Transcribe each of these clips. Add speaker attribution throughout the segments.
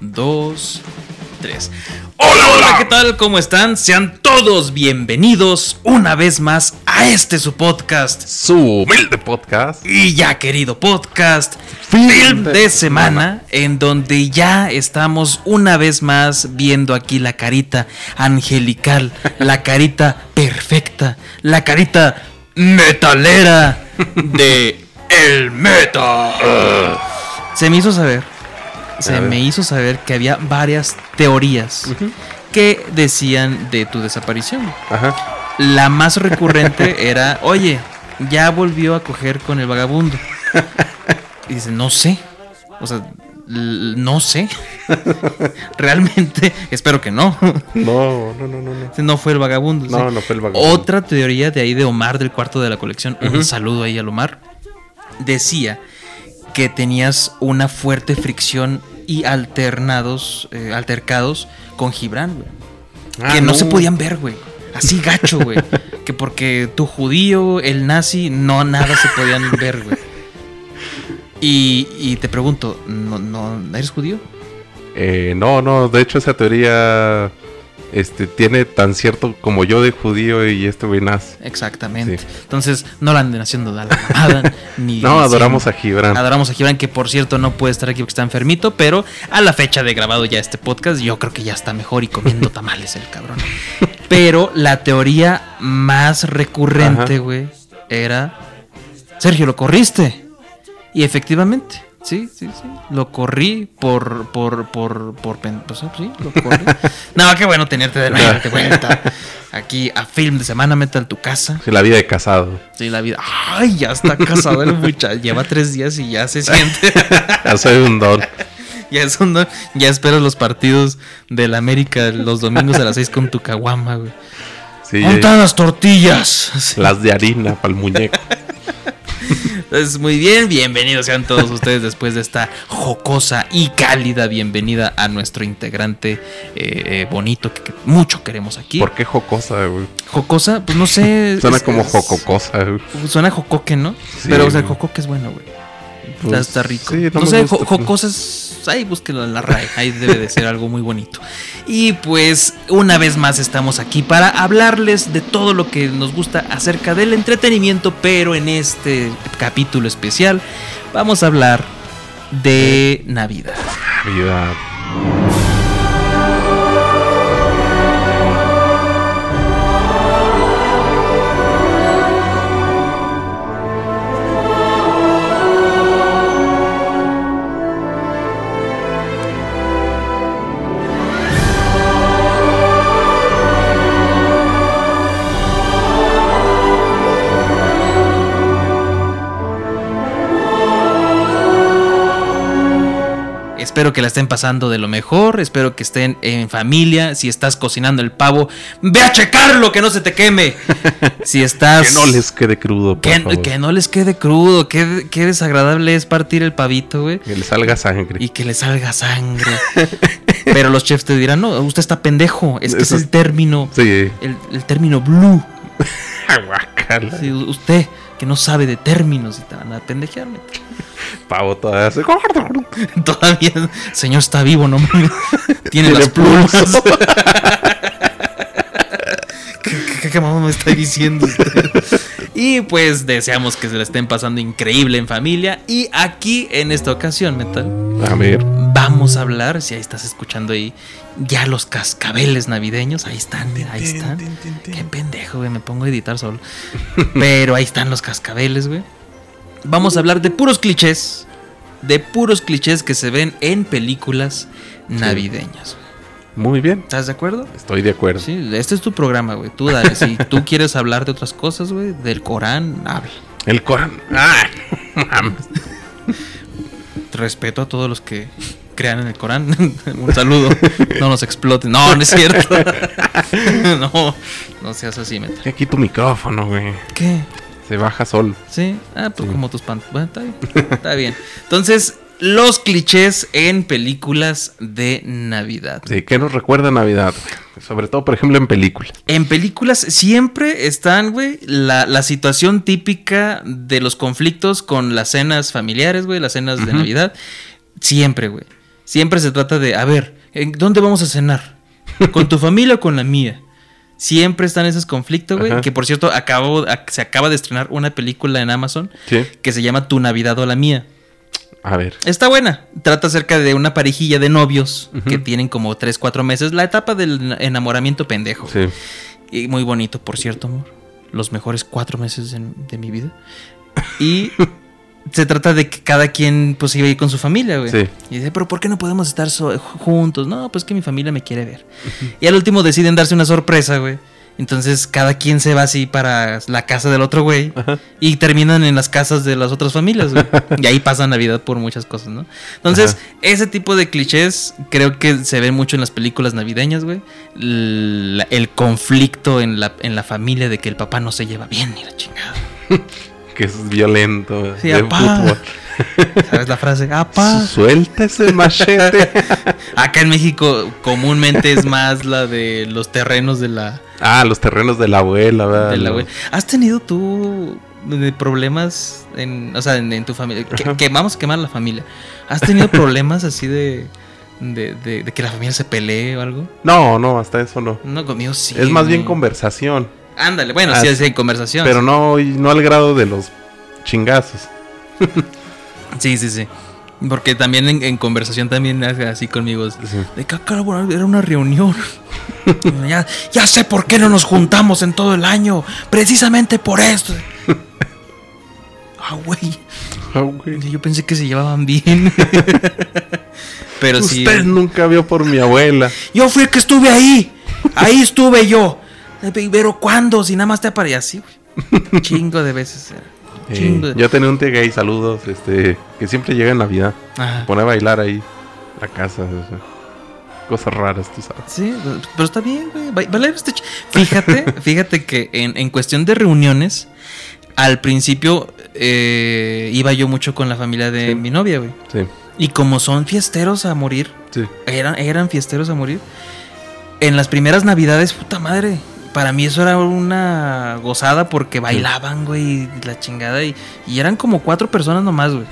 Speaker 1: dos, tres. Hola, hola, ¿qué tal? ¿Cómo están? Sean todos bienvenidos una vez más a este su podcast.
Speaker 2: Su humilde podcast.
Speaker 1: Y ya querido podcast, Film de, semana, en donde ya estamos una vez más viendo aquí la carita angelical, la carita perfecta, la carita metalera de el metal. Se me hizo saber se me hizo saber que había varias teorías que decían de tu desaparición. Ajá. La más recurrente era, oye, ya volvió a coger con el vagabundo. Y dice, no sé. O sea, no sé. Realmente, espero que no.
Speaker 2: No, no, no, no.
Speaker 1: No, fue el vagabundo.
Speaker 2: No, no fue el vagabundo.
Speaker 1: Otra teoría de ahí de Omar del cuarto de la colección. Un saludo ahí al Omar. Decía que tenías una fuerte fricción y alternados, eh, altercados con Gibran, güey. Ah, que no. se podían ver, güey. Así gacho, güey. que porque tu judío, el nazi, no nada se podían ver, güey. Y, y te pregunto, ¿no, ¿no eres judío?
Speaker 2: Eh, no, no, de hecho esa teoría este, tiene tan cierto como yo de judío y este güey
Speaker 1: Exactamente. Entonces, no la anden haciendo la nada.
Speaker 2: ni no, adoramos a Gibran.
Speaker 1: Adoramos a Gibran, que por cierto no puede estar aquí porque está enfermito, pero a la fecha de grabado ya este podcast, yo creo que ya está mejor y comiendo tamales el cabrón. Pero la teoría más recurrente, güey, era: Sergio, lo corriste. Y efectivamente. Sí, sí, sí. Lo corrí por, por, por, por, pues, sí, lo corrí. no, qué bueno tenerte de nuevo, de vuelta. Aquí a Film de Semana, meta en tu casa.
Speaker 2: Sí, la vida de casado.
Speaker 1: Sí, la vida. Ay, ya está casado el muchacho. Lleva tres días y ya se siente.
Speaker 2: ya soy un don.
Speaker 1: Ya es un don. Ya esperas los partidos del América los domingos a las seis con tu caguama, güey. Sí, las tortillas?
Speaker 2: Las de harina para el muñeco.
Speaker 1: Entonces, muy bien, bienvenidos sean todos ustedes después de esta jocosa y cálida bienvenida a nuestro integrante eh, eh, bonito que, mucho queremos aquí.
Speaker 2: ¿Por qué jocosa, güey?
Speaker 1: Jocosa, pues no sé.
Speaker 2: Suena como jococosa,
Speaker 1: güey. Suena jocoque, ¿no? Pero, o sea, jocoque es bueno, güey. Pues, está, rico. no, sé, jocosa es ahí búsquelo en la RAE, ahí debe de ser algo muy bonito. Y pues una vez más estamos aquí para hablarles de todo lo que nos gusta acerca del entretenimiento, pero en este capítulo especial vamos a hablar de Navidad.
Speaker 2: Navidad.
Speaker 1: Espero que la estén pasando de lo mejor. Espero que estén en familia. Si estás cocinando el pavo, ve a checarlo, que no se te queme. Si estás.
Speaker 2: que no les quede crudo.
Speaker 1: que, no les quede crudo. Qué, desagradable es partir el pavito, güey.
Speaker 2: Que le salga sangre.
Speaker 1: Y que le salga sangre. Pero los chefs te dirán, no, usted está pendejo. Es que es el término.
Speaker 2: Sí.
Speaker 1: El, término blue. sí, usted que no sabe de términos y te van a pendejearme.
Speaker 2: Pavo todavía se...
Speaker 1: Todavía, señor está vivo, no Tiene, las plumas. ¿Qué, qué, mamá me está diciendo Y pues deseamos que se la estén pasando increíble en familia. Y aquí en esta ocasión, Metal.
Speaker 2: A ver.
Speaker 1: Vamos a hablar, si ahí estás escuchando ahí, ya los cascabeles navideños. Ahí están, mira, ahí están. Qué pendejo, güey, me pongo a editar solo. Pero ahí están los cascabeles, güey vamos a hablar de puros clichés. De puros clichés que se ven en películas navideñas.
Speaker 2: Muy bien.
Speaker 1: ¿Estás de acuerdo?
Speaker 2: Estoy de acuerdo.
Speaker 1: Sí, este es tu programa, güey. Tú dale. si tú quieres hablar de otras cosas, güey, del Corán, habla.
Speaker 2: El Corán. Ah,
Speaker 1: Respeto a todos los que crean en el Corán. Un saludo. No nos exploten. No, no es cierto. no, no seas así, meta.
Speaker 2: Aquí tu micrófono, güey.
Speaker 1: ¿Qué?
Speaker 2: Se baja sol.
Speaker 1: Sí, ah, pues como tus pantalones. Bueno, está bien. está bien. Entonces, los clichés en películas de Navidad.
Speaker 2: Sí, ¿qué nos recuerda Navidad? Sobre todo, por ejemplo, en películas.
Speaker 1: En películas siempre están, güey, la, la, situación típica de los conflictos con las cenas familiares, güey, las cenas de Navidad. Siempre, güey. Siempre se trata de, a ver, ¿en ¿dónde vamos a cenar? ¿Con tu familia o con la mía? Siempre están esos conflictos, güey. Que por cierto, acabo, ac- se acaba de estrenar una película en Amazon
Speaker 2: Sí.
Speaker 1: que se llama Tu Navidad o la mía.
Speaker 2: A ver.
Speaker 1: Está buena. Trata acerca de una parejilla de novios que tienen como 3, 4 meses. La etapa del enamoramiento pendejo.
Speaker 2: Sí.
Speaker 1: Y muy bonito, por cierto, amor. Los mejores cuatro meses de, de mi vida. Y se trata de que cada quien pues iba a ir con su familia, güey.
Speaker 2: Sí.
Speaker 1: Y dice, pero ¿por qué no podemos estar so- juntos? No, pues que mi familia me quiere ver. Y al último deciden darse una sorpresa, güey. Entonces cada quien se va así para la casa del otro güey.
Speaker 2: Ajá.
Speaker 1: Y terminan en las casas de las otras familias, güey. Y ahí pasa Navidad por muchas cosas, ¿no? Entonces,
Speaker 2: Ajá.
Speaker 1: ese tipo de clichés creo que se ven mucho en las películas navideñas, güey. La- el conflicto en la, en la familia de que el papá no se lleva bien ni la chingada.
Speaker 2: Que es violento.
Speaker 1: Sí,
Speaker 2: de
Speaker 1: apá.
Speaker 2: fútbol.
Speaker 1: ¿Sabes la frase? ¡Apa!
Speaker 2: Suelta ese machete.
Speaker 1: Acá en México comúnmente es más la de los terrenos de la,
Speaker 2: ah, los terrenos de la abuela, ¿verdad?
Speaker 1: de la güey. ¿Has tenido tú problemas en, o sea, en, en tu familia? Que, a quemar la familia. ¿Has tenido problemas así de, de, de- de que la familia se pelee o algo?
Speaker 2: No, no, hasta eso no.
Speaker 1: No, conmigo sí.
Speaker 2: es más bien conversación.
Speaker 1: Ándale, bueno,
Speaker 2: Ah,
Speaker 1: sí, sí, en conversación.
Speaker 2: Pero no, no al grado de los chingazos.
Speaker 1: Sí, sí, sí. Porque también en, en conversación también así conmigo.
Speaker 2: Sí.
Speaker 1: De que, ah, era una reunión. ya, ya sé por qué no nos juntamos en todo el año. Precisamente por esto. ah, güey.
Speaker 2: Ah, güey.
Speaker 1: Yo pensé que se llevaban bien. Pero sí.
Speaker 2: Usted nunca vio por mi abuela.
Speaker 1: Yo fui el que estuve ahí. Ahí estuve yo. Pero ¿cuándo? Si nada más te aparecía así, güey. Chingo de veces.
Speaker 2: Eh,
Speaker 1: Chingo de-
Speaker 2: yo tenía un tío gay, saludos, este, que siempre llega en Navidad.
Speaker 1: Ajá.
Speaker 2: Pone a bailar ahí la casa. o sea, cosas raras, tú sabes.
Speaker 1: Sí, pero está bien, güey. Está ch- Fíjate, fíjate que en, en cuestión de reuniones, al principio eh, iba yo mucho con la familia de
Speaker 2: Sí.
Speaker 1: mi novia, güey.
Speaker 2: Sí,
Speaker 1: Y como son fiesteros a morir,
Speaker 2: sí.
Speaker 1: eran, eran fiesteros a morir. En las primeras navidades, puta madre. Para mí eso era una gozada porque bailaban, güey, la chingada. Y, y eran como cuatro personas nomás, güey.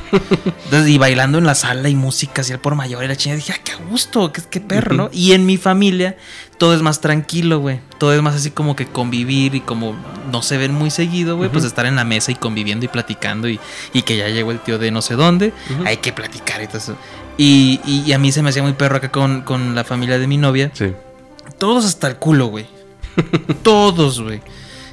Speaker 1: Entonces, y bailando en la sala y música así al por mayor y la chingada. Dije, ah, qué gusto, qué, qué perro, ¿no? Y en mi familia todo es más tranquilo, güey. Todo es más así como que convivir y como no se ven muy seguido, güey, pues estar en la mesa y conviviendo y platicando y, y que ya llegó el tío de no sé dónde. Hay que platicar y todo eso. Y a mí se me hacía muy perro acá con, con la familia de mi novia.
Speaker 2: Sí.
Speaker 1: Todos hasta el culo, güey. Todos, güey.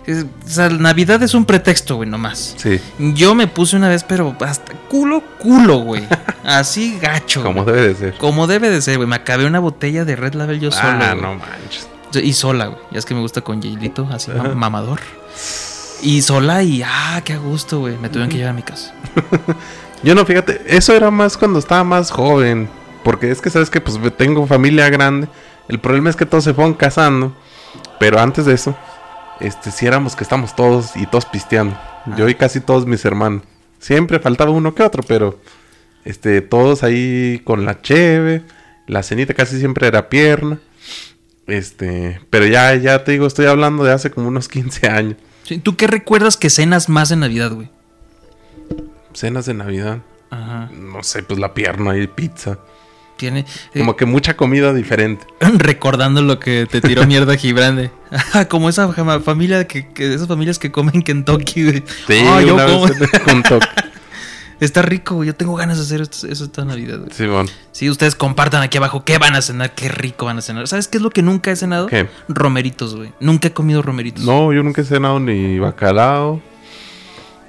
Speaker 1: O sea, Navidad es un pretexto, güey, nomás.
Speaker 2: Sí,
Speaker 1: Yo me puse una vez, pero hasta culo, culo, güey. Así gacho.
Speaker 2: como debe de ser.
Speaker 1: Como debe de ser, güey. Me acabé una botella de Red Label yo solo.
Speaker 2: ah,
Speaker 1: güey.
Speaker 2: no manches.
Speaker 1: Y sola, güey. Ya es que me gusta con hielito, así mamador. Y sola y, ah, qué gusto, güey. Me tuvieron que llevar a mi casa.
Speaker 2: Yo no, fíjate, eso era más cuando estaba más joven. Porque es que sabes que pues tengo familia grande. El problema es que todos se fueron casando. Pero antes de eso, este, si éramos que estamos todos y todos pisteando. Yo y casi todos mis hermanos. Siempre faltaba uno que otro, pero este, todos ahí con la cheve. La cenita casi siempre era pierna. Este, pero ya, ya te digo, estoy hablando de hace como unos 15 años.
Speaker 1: ¿Tú qué recuerdas que cenas más en Navidad, güey?
Speaker 2: Cenas de Navidad.
Speaker 1: Ajá.
Speaker 2: No sé, pues la pierna y pizza.
Speaker 1: Tiene. eh,
Speaker 2: Como que mucha comida diferente.
Speaker 1: recordando lo que te tiró mierda Gibrande. Ah, como esa familia que, que- esas familias que comen Kentucky, güey.
Speaker 2: Sí,
Speaker 1: yo como-
Speaker 2: junto.
Speaker 1: Está rico, güey. Yo tengo ganas de hacer esto- eso esta Navidad, güey.
Speaker 2: Simón.
Speaker 1: Sí, ustedes compartan aquí abajo qué van a cenar, qué rico van a cenar. ¿Sabes qué es lo que nunca he cenado?
Speaker 2: ¿Qué?
Speaker 1: Romeritos, güey. Nunca he comido romeritos.
Speaker 2: No, yo nunca he cenado ni bacalao.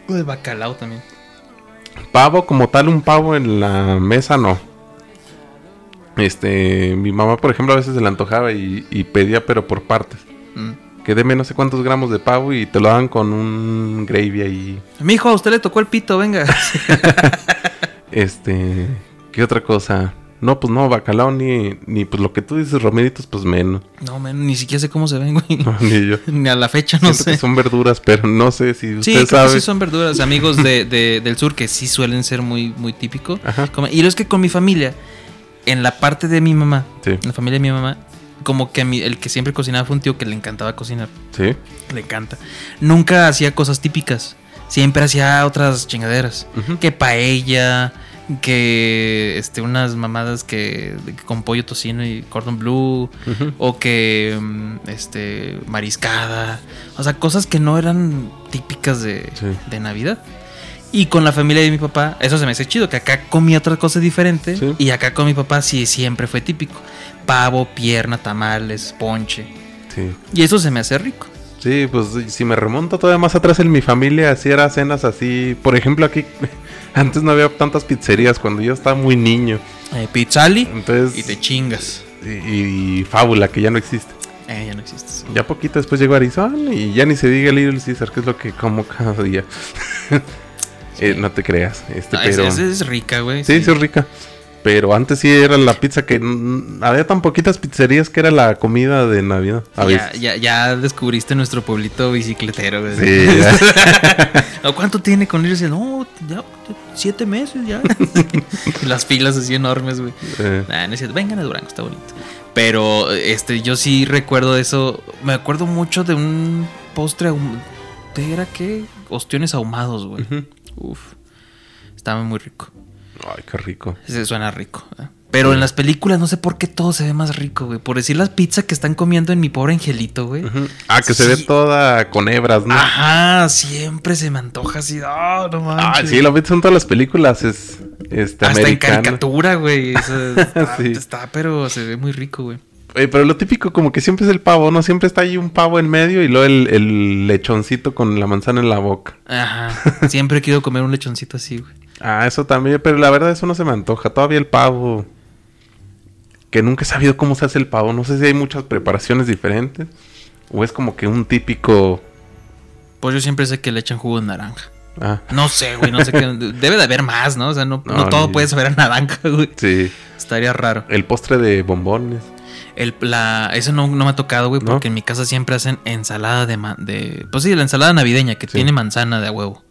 Speaker 1: De bacalao también.
Speaker 2: Pavo como tal, un pavo en la mesa, no. Este, mi mamá, por ejemplo, a veces se le antojaba y, y pedía, pero por partes.
Speaker 1: Mm.
Speaker 2: Que deme no sé cuántos gramos de pavo y te lo dan con un gravy ahí.
Speaker 1: Mijo, a usted le tocó el pito, venga.
Speaker 2: Este, ¿qué otra cosa? No, pues no, bacalao ni, ni pues lo que tú dices, romeritos, pues menos.
Speaker 1: No, man, ni siquiera sé cómo se ven, güey.
Speaker 2: No, ni yo.
Speaker 1: Ni a la fecha, no
Speaker 2: Siento que
Speaker 1: sé.
Speaker 2: son verduras, pero no sé si
Speaker 1: Sí,
Speaker 2: usted
Speaker 1: creo que
Speaker 2: sabe.
Speaker 1: sí son verduras, amigos de, de- del sur, que sí suelen ser muy, muy típico.
Speaker 2: Ajá.
Speaker 1: Y lo es que con mi familia, en la parte de mi mamá,
Speaker 2: Sí,
Speaker 1: en la familia de mi mamá, como que a mí, el que siempre cocinaba fue un tío que le encantaba cocinar.
Speaker 2: sí.
Speaker 1: Le encanta. Nunca hacía cosas típicas. Siempre hacía otras chingaderas. Que paella, que este, unas mamadas que con pollo tocino y cordon blue o que mm, este mariscada, o sea, cosas que no eran típicas de,
Speaker 2: Sí.
Speaker 1: de Navidad. Y con la familia de mi papá, eso se me hace chido, que acá comía otra cosa diferente
Speaker 2: Sí.
Speaker 1: y acá con mi papá sí siempre fue típico. Pavo, pierna, tamales, ponche.
Speaker 2: Sí.
Speaker 1: Y eso se me hace rico.
Speaker 2: Sí, pues si me remonto todavía más atrás en mi familia, así era cenas así. Por ejemplo, aquí antes no había tantas pizzerías cuando yo estaba muy niño.
Speaker 1: Eh, pizzali
Speaker 2: Entonces,
Speaker 1: y te chingas.
Speaker 2: y, y Fábula, que ya no existe.
Speaker 1: Eh, ya no existe.
Speaker 2: Ya poquito después llegó Arizona y ya ni se diga Little Caesar, que es lo que como cada día. Eh, no te creas, este,
Speaker 1: Ah, es,
Speaker 2: pero...
Speaker 1: es- es rica, güey.
Speaker 2: Sí, sí es rica. Pero antes sí era la pizza que... había tan poquitas pizzerías que era la comida de Navidad. A
Speaker 1: Ya, ya, ya descubriste nuestro pueblito bicicletero, güey.
Speaker 2: Sí, ya.
Speaker 1: ¿O ¿Cuánto tiene con irse? No, ya, siete meses ya. Las filas así enormes, güey.
Speaker 2: Eh,
Speaker 1: Nah, no es cierto. Vengan a Durango, está bonito. Pero este, yo sí recuerdo eso. Me acuerdo mucho de un postre ahum- ¿de ¿Era qué? Ostiones ahumados, güey. Uf. Estaba muy rico.
Speaker 2: Ay, qué rico.
Speaker 1: Se suena rico. ¿eh? Pero en las películas no sé por qué todo se ve más rico, güey. Por decir las pizzas que están comiendo en mi pobre angelito, güey.
Speaker 2: Ah, que se ve toda con hebras, ¿no?
Speaker 1: Ajá, siempre se me antoja así. Ah, no
Speaker 2: Ah,
Speaker 1: manches.
Speaker 2: sí, lo ves en todas las películas. Es este,
Speaker 1: Hasta en
Speaker 2: americano.
Speaker 1: caricatura, güey. Eso está,
Speaker 2: Sí.
Speaker 1: está, pero se ve muy rico, güey.
Speaker 2: Oye, pero lo típico como que siempre es el pavo, ¿no? Siempre está ahí un pavo en medio y luego el, el lechoncito con la manzana en la boca.
Speaker 1: Ajá. Siempre querido comer un lechoncito así, güey.
Speaker 2: Ah, eso también, pero la verdad eso no se me antoja. Todavía el pavo. Que nunca he sabido cómo se hace el pavo. No sé si hay muchas preparaciones diferentes. O es como que un típico.
Speaker 1: Pues yo siempre sé que le echan jugo de naranja.
Speaker 2: Ah,
Speaker 1: No sé, güey, no sé qué. Debe de haber más, ¿no? O sea, no, no
Speaker 2: No,
Speaker 1: todo puede saber a naranja, güey.
Speaker 2: sí.
Speaker 1: Estaría raro.
Speaker 2: El postre de bombones.
Speaker 1: El, la, eso no, no me ha tocado, güey,
Speaker 2: ¿No?
Speaker 1: porque en mi casa siempre hacen ensalada de, de... Pues sí, la ensalada navideña que
Speaker 2: Sí.
Speaker 1: tiene manzana de a huevo.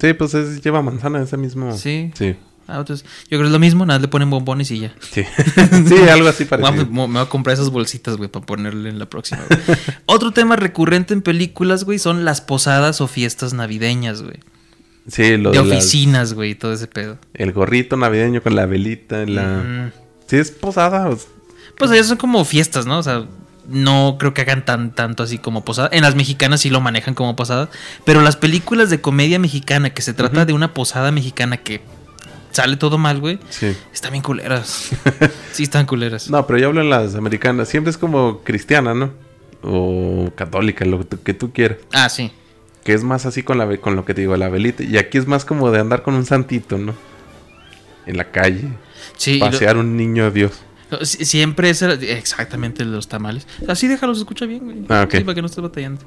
Speaker 2: Sí, pues es- lleva manzana ese mismo.
Speaker 1: Sí.
Speaker 2: Sí.
Speaker 1: Ah, entonces, yo creo que es lo mismo, nada, le ponen bombones y ya.
Speaker 2: Sí. sí, algo así parecido.
Speaker 1: me voy a comprar esas bolsitas, güey, para ponerle en la próxima. güey. Otro tema recurrente en películas, güey, son las posadas o fiestas navideñas, güey.
Speaker 2: Sí, lo
Speaker 1: De
Speaker 2: de las-
Speaker 1: oficinas, güey, y todo ese pedo.
Speaker 2: el gorrito navideño con la velita. La...
Speaker 1: Mm.
Speaker 2: Sí, es posada. o-
Speaker 1: Pues ellas son como fiestas, ¿no? O sea, no creo que hagan tan tanto así como posada. En las mexicanas sí lo manejan como posada. Pero las películas de comedia mexicana que se trata de una posada mexicana que sale todo mal, güey,
Speaker 2: Sí.
Speaker 1: están bien culeras. sí, están culeras.
Speaker 2: No, pero yo hablo en las americanas. Siempre es como cristiana, ¿no? O católica, lo que tú- quieras.
Speaker 1: Ah, sí.
Speaker 2: Que es más así con, la, con lo que te digo, la velita. Y aquí es más como de andar con un santito, ¿no? En la calle.
Speaker 1: Sí, lo-
Speaker 2: pasear un niño Dios.
Speaker 1: Sie- Siempre es el- exactamente el de los tamales. Así déjalos, escucha bien, güey.
Speaker 2: Ah.
Speaker 1: Sí, para que no estés batallando.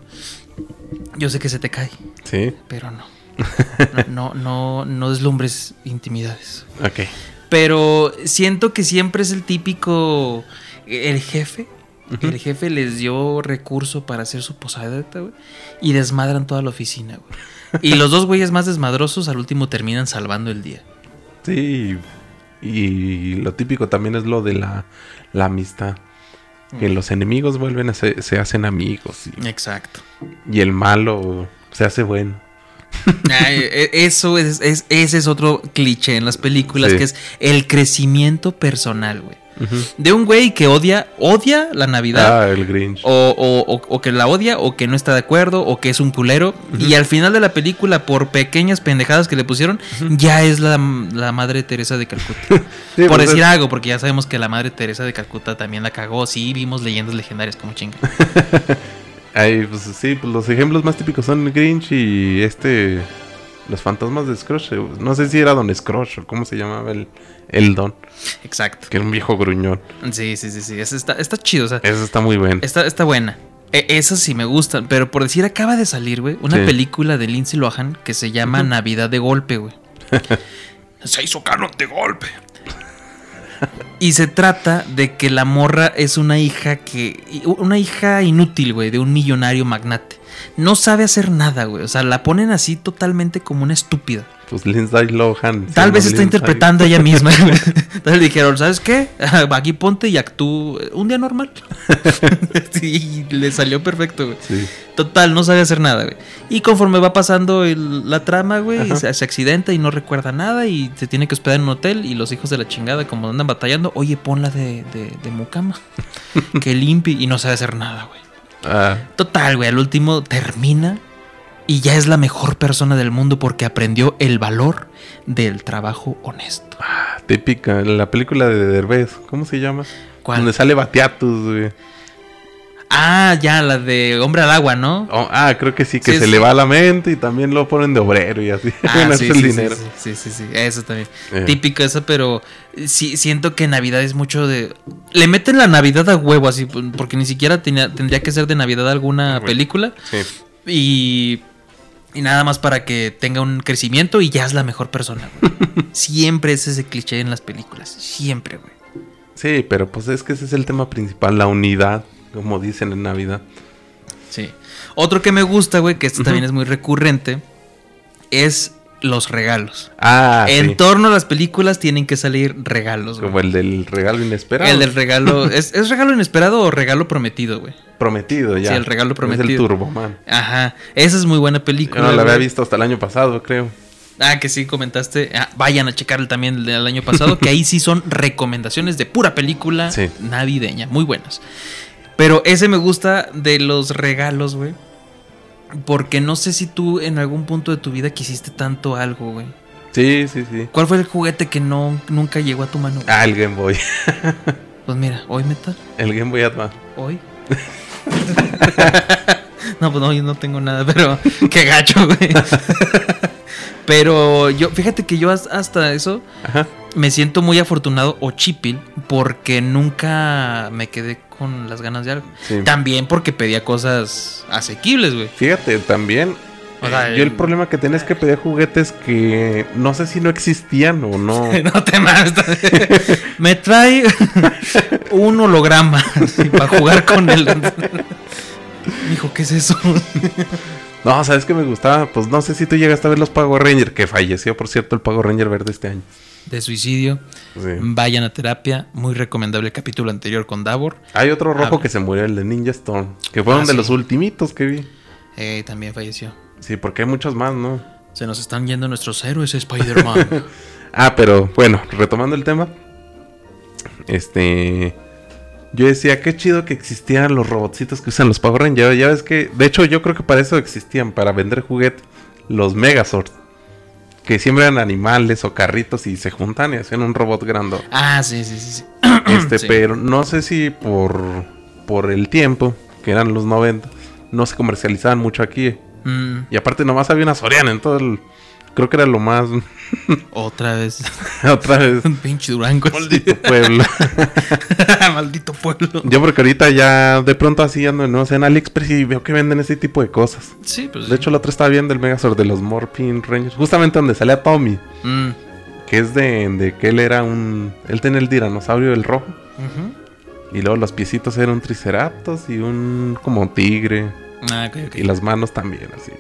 Speaker 1: Yo sé que se te cae,
Speaker 2: Sí.
Speaker 1: pero no. No, no, no, no deslumbres intimidades.
Speaker 2: Ok.
Speaker 1: Pero siento que siempre es el típico. El jefe. El jefe les dio recurso para hacer su posada, güey. Y desmadran toda la oficina, güey. Y los dos güeyes más desmadrosos al último terminan salvando el día.
Speaker 2: Sí. Y lo típico también es lo de la, la amistad. Que
Speaker 1: Mm.
Speaker 2: los enemigos vuelven a se, se hacen amigos. Y,
Speaker 1: Exacto.
Speaker 2: y el malo se hace bueno.
Speaker 1: Ay, e- Eso es, es- ese es otro cliché en las películas,
Speaker 2: Sí.
Speaker 1: que es el crecimiento personal, güey. De un güey que odia, odia la Navidad.
Speaker 2: Ah, el Grinch.
Speaker 1: O, o- o- o que la odia, o que no está de acuerdo, o que es un culero. Y al final de la película, por pequeñas pendejadas que le pusieron, ya es la, la madre Teresa de Calcuta.
Speaker 2: Sí,
Speaker 1: por
Speaker 2: pues
Speaker 1: decir
Speaker 2: es-
Speaker 1: algo, porque ya sabemos que la madre Teresa de Calcuta también la cagó. Sí, vimos leyendas legendarias como chinga.
Speaker 2: Ay, pues sí, pues los ejemplos más típicos son Grinch y este. Los fantasmas de Scrooge. No sé si era Don Scrooge o cómo se llamaba el, el Don.
Speaker 1: Exacto.
Speaker 2: Que era un viejo gruñón.
Speaker 1: Sí, sí, sí, sí. Esa está, está chido. O sea,
Speaker 2: Eso está muy bueno.
Speaker 1: Está, está buena. E- esas sí me gustan. Pero por decir, acaba de salir, güey, una
Speaker 2: Sí.
Speaker 1: película de Lindsay Lohan que se llama Navidad de Golpe, güey. se hizo canon de golpe. Y se trata de que la morra es una hija que. Una hija inútil, güey, de un millonario magnate. No sabe hacer nada, güey. O sea, la ponen así totalmente como una estúpida.
Speaker 2: Pues Lindsay Lohan.
Speaker 1: Tal vez está
Speaker 2: Lindsay.
Speaker 1: interpretando ella misma. Entonces le dijeron, ¿sabes qué? Aquí ponte y actúa un día normal. sí, le salió perfecto, güey.
Speaker 2: Sí.
Speaker 1: Total, no sabe hacer nada, güey. Y conforme va pasando el- la trama, güey, se, se accidenta y no recuerda nada y se tiene que hospedar en un hotel y los hijos de la chingada, como andan batallando, oye, ponla de, de, de mucama. que limpie y no sabe hacer nada, güey.
Speaker 2: Ah,
Speaker 1: Total, güey, al último termina y ya es la mejor persona del mundo porque aprendió el valor del trabajo honesto.
Speaker 2: típica. La película de Derbez. ¿Cómo se llama?
Speaker 1: ¿Cuál?
Speaker 2: Donde sale Batiatus, güey.
Speaker 1: Ah, ya, la de Hombre al Agua, ¿no?
Speaker 2: Oh, ah, creo que sí, que
Speaker 1: Sí,
Speaker 2: se
Speaker 1: sí.
Speaker 2: le va la mente y también lo ponen de obrero y así.
Speaker 1: Ah,
Speaker 2: el dinero.
Speaker 1: Sí, sí, sí, eso también.
Speaker 2: Eh.
Speaker 1: Típico eso, pero sí siento que Navidad es mucho de... Le meten la Navidad a huevo así, porque ni siquiera tenía- tendría que ser de Navidad alguna
Speaker 2: Bueno.
Speaker 1: película.
Speaker 2: Sí.
Speaker 1: Y, y nada más para que tenga un crecimiento y ya es la mejor persona. güey. siempre es ese cliché en las películas, siempre, güey.
Speaker 2: Sí, pero pues es que ese es el tema principal, la unidad, como dicen en Navidad.
Speaker 1: Sí. Otro que me gusta, güey, que esto
Speaker 2: Ujú.
Speaker 1: también es muy recurrente, es los regalos.
Speaker 2: Ah,
Speaker 1: en
Speaker 2: sí.
Speaker 1: torno a las películas tienen que salir regalos, güey.
Speaker 2: Como el del regalo inesperado.
Speaker 1: El del regalo. ¿es, ¿Es regalo inesperado o regalo prometido, güey?
Speaker 2: prometido ya.
Speaker 1: Sí, el regalo
Speaker 2: Es el
Speaker 1: prometido.
Speaker 2: Turboman.
Speaker 1: Ajá. Esa es muy buena
Speaker 2: Yo
Speaker 1: película.
Speaker 2: no la había visto hasta el año pasado, creo.
Speaker 1: Ah, que sí, comentaste. Ah, vayan a checar el también el del año pasado, que ahí sí son recomendaciones de pura película
Speaker 2: Sí.
Speaker 1: navideña, muy buenas. Pero ese me gusta de los regalos, güey. Porque no sé si tú en algún punto de tu vida quisiste tanto algo, güey.
Speaker 2: Sí, sí, sí.
Speaker 1: ¿Cuál fue el juguete que no nunca llegó a tu mano?
Speaker 2: Ah, el Game Boy.
Speaker 1: Pues mira, hoy metal,
Speaker 2: El Game Boy Advance.
Speaker 1: hoy. no, pues no, yo no tengo nada, pero qué gacho, güey. pero yo, fíjate que yo has- hasta eso
Speaker 2: Ajá.
Speaker 1: me siento muy afortunado o chipil porque nunca me quedé con las ganas de algo.
Speaker 2: Sí.
Speaker 1: También porque pedía cosas asequibles, güey.
Speaker 2: Fíjate, también.
Speaker 1: O sea,
Speaker 2: eh, yo el
Speaker 1: el-
Speaker 2: problema que tenía es que pedía juguetes que no sé si no existían o no.
Speaker 1: No te mames. Me trae un holograma para jugar con él. Dijo, ¿qué es eso?
Speaker 2: No, ¿sabes que me gustaba? Pues no sé si tú llegaste a ver los Power Ranger, que falleció, por cierto, el Power Ranger verde este año.
Speaker 1: De suicidio.
Speaker 2: Sí.
Speaker 1: Vayan a terapia. Muy recomendable el capítulo anterior con Davor.
Speaker 2: Hay otro rojo que se murió, el de Ninja Storm, que fueron
Speaker 1: Ah,
Speaker 2: de
Speaker 1: sí.
Speaker 2: los ultimitos que vi.
Speaker 1: Eh, también falleció.
Speaker 2: Sí, porque hay muchos más, ¿no?
Speaker 1: Se nos están yendo nuestros héroes Spider-Man.
Speaker 2: Ah, pero bueno, retomando el tema. Este. Yo decía, qué chido que existían los robotcitos que usan los Power Rangers. Ya ves que. De hecho, yo creo que para eso existían, para vender juguetes. Los Megazords. Que siempre eran animales o carritos y se juntan y hacían un robot grande.
Speaker 1: ah, sí, sí, sí. sí.
Speaker 2: Este,
Speaker 1: Sí.
Speaker 2: pero no sé si por. Por el tiempo, que eran los 90, no se comercializaban mucho aquí.
Speaker 1: Mm,
Speaker 2: Y aparte, nomás había una Soriana en todo el. Creo que era lo más.
Speaker 1: otra vez.
Speaker 2: Otra vez.
Speaker 1: Un pinche Durango.
Speaker 2: Maldito pueblo.
Speaker 1: Maldito pueblo.
Speaker 2: Yo porque ahorita ya de pronto así ando no sé, en AliExpress y veo que venden ese tipo de cosas.
Speaker 1: Sí, pues.
Speaker 2: De hecho, la otra estaba viendo el Megazord de los Morphin Rangers, justamente donde salía Tommy,
Speaker 1: Mm,
Speaker 2: que es de, de que él era un... Él tenía el tiranosaurio el rojo, y luego los piecitos eran un triceratops y un como tigre,
Speaker 1: Ah, ok, ok.
Speaker 2: y las manos también, así.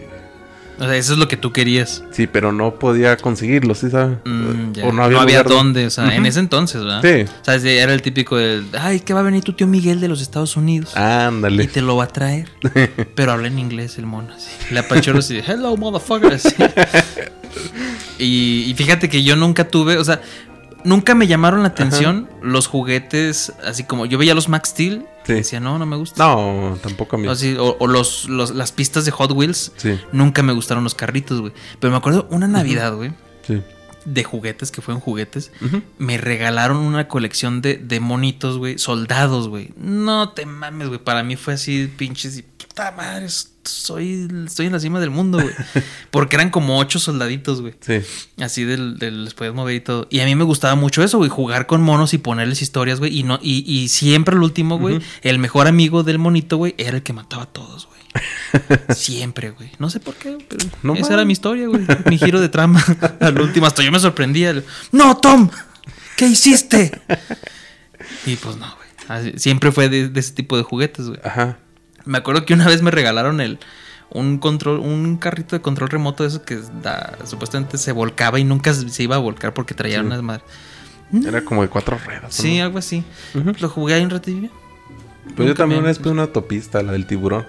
Speaker 1: O sea, eso es lo que tú querías.
Speaker 2: Sí, pero no podía conseguirlo, ¿sí sabes?
Speaker 1: Mm.
Speaker 2: O
Speaker 1: no había,
Speaker 2: lugar donde-
Speaker 1: dónde, o sea, en ese entonces, ¿verdad?
Speaker 2: Sí,
Speaker 1: O sea, era el típico del, ay, que va a venir tu tío Miguel de los Estados Unidos. Y
Speaker 2: ándale.
Speaker 1: te lo va a traer. Pero habla en inglés el mono, así. Le apachurro así, hello, motherfucker. así. Y, y fíjate que yo nunca tuve, o sea, nunca me llamaron la atención los juguetes, así como yo veía los Max Steel
Speaker 2: Sí.
Speaker 1: decía, no, no me gusta.
Speaker 2: No, tampoco a mí.
Speaker 1: O, así, o- o los, los- las pistas de Hot Wheels.
Speaker 2: Sí,
Speaker 1: Nunca me gustaron los carritos, güey. Pero me acuerdo una Navidad, güey,
Speaker 2: sí.
Speaker 1: de juguetes, que fueron juguetes. Me regalaron una colección de, de monitos, güey. Soldados, güey. No te mames, güey. Para mí fue así, pinches. Y puta madre, soy, estoy en la cima del mundo, güey. Porque eran como ocho soldaditos, güey.
Speaker 2: Sí.
Speaker 1: Así del, del les podías mover y todo. Y a mí me gustaba mucho eso, güey. Jugar con monos y ponerles historias, güey. Y, no, y, y siempre el último, güey. El mejor amigo del monito, güey, era el que mataba a todos, güey. Siempre, güey. No sé por qué, pero
Speaker 2: No
Speaker 1: esa era mi historia, güey. Mi giro de trama. Al último, hasta yo me sorprendía. No, Tom, ¿qué hiciste? Y pues no, güey. Siempre fue de, de ese tipo de juguetes, güey.
Speaker 2: Ajá.
Speaker 1: Me acuerdo que una vez me regalaron el un control, un carrito de control remoto de eso que da- supuestamente se volcaba y nunca se iba a volcar porque traía
Speaker 2: Sí.
Speaker 1: unas madres.
Speaker 2: Era como de cuatro ruedas.
Speaker 1: Sí,
Speaker 2: ¿no?
Speaker 1: algo así. Lo jugué ahí un ratillo.
Speaker 2: Pues yo también una vez puse una autopista, la del tiburón.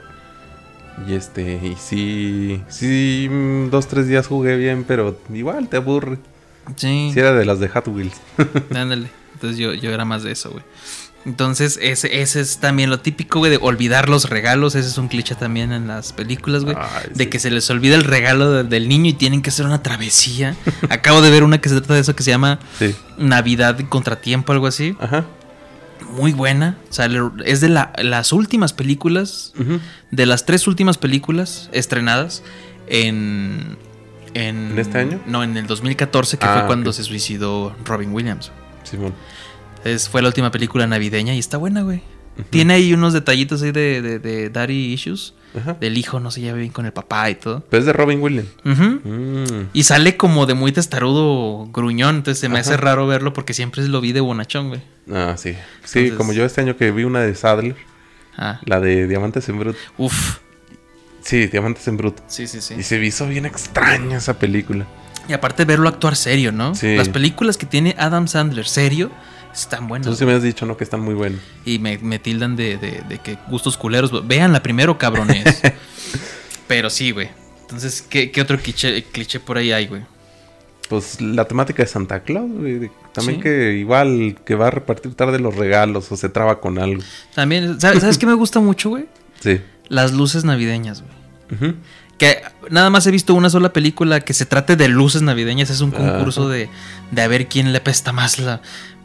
Speaker 2: Y este, y sí, sí, mm, dos, tres días jugué bien, pero igual te aburre.
Speaker 1: Sí,
Speaker 2: Si era de las de Hot Wheels.
Speaker 1: ándale. Entonces yo, yo era más de eso, güey. Entonces, ese, ese es también lo típico, güey, de olvidar los regalos. Ese es un cliché también en las películas, güey.
Speaker 2: Ay,
Speaker 1: De
Speaker 2: sí.
Speaker 1: que se les olvida el regalo de- del niño y tienen que hacer una travesía. Acabo de ver una que se trata de eso que se llama
Speaker 2: Sí.
Speaker 1: Navidad Contratiempo, algo así.
Speaker 2: Ajá.
Speaker 1: Muy buena. O sea, es de la- las últimas películas, de las tres últimas películas estrenadas en... ¿En,
Speaker 2: ¿En este año?
Speaker 1: No, en el 2014, que
Speaker 2: Ah,
Speaker 1: fue cuando
Speaker 2: ok.
Speaker 1: se suicidó Robin Williams.
Speaker 2: Simón.
Speaker 1: Es, fue la última película navideña y está buena, güey. Tiene ahí unos detallitos ahí de, de, de daddy issues.
Speaker 2: Ajá.
Speaker 1: Del hijo no se lleva bien con el papá y todo.
Speaker 2: Pero es de Robin Williams. Mm.
Speaker 1: Y sale como de muy testarudo gruñón. Entonces se me hace raro verlo porque siempre lo vi de bonachón, güey.
Speaker 2: Ah, sí. Sí,
Speaker 1: Entonces-
Speaker 2: como yo este año que vi una de Sadler,
Speaker 1: Ah.
Speaker 2: la de Diamantes en Bruto.
Speaker 1: Uf.
Speaker 2: Sí, Diamantes en Bruto.
Speaker 1: Sí, sí, sí.
Speaker 2: Y se hizo bien extraña esa película.
Speaker 1: Y aparte verlo actuar serio, ¿no?
Speaker 2: Sí.
Speaker 1: Las películas que tiene Adam Sandler serio están buenas.
Speaker 2: Tú sí me has dicho, ¿no? Que están muy buenos.
Speaker 1: Y me, me tildan de, de- de que gustos culeros. Veanla primero, cabrones. Pero sí, güey. Entonces, ¿qué, qué otro cliché, cliché por ahí hay, güey?
Speaker 2: Pues la temática de Santa Claus, güey. También
Speaker 1: Sí.
Speaker 2: que igual que va a repartir tarde los regalos o se traba con algo.
Speaker 1: También, ¿sabes, ¿sabes qué me gusta mucho, güey?
Speaker 2: Sí.
Speaker 1: Las luces navideñas, güey. Que nada más he visto una sola película que se trate de luces navideñas. Es un concurso
Speaker 2: Ajá.
Speaker 1: de, de a ver quién le pesta más la.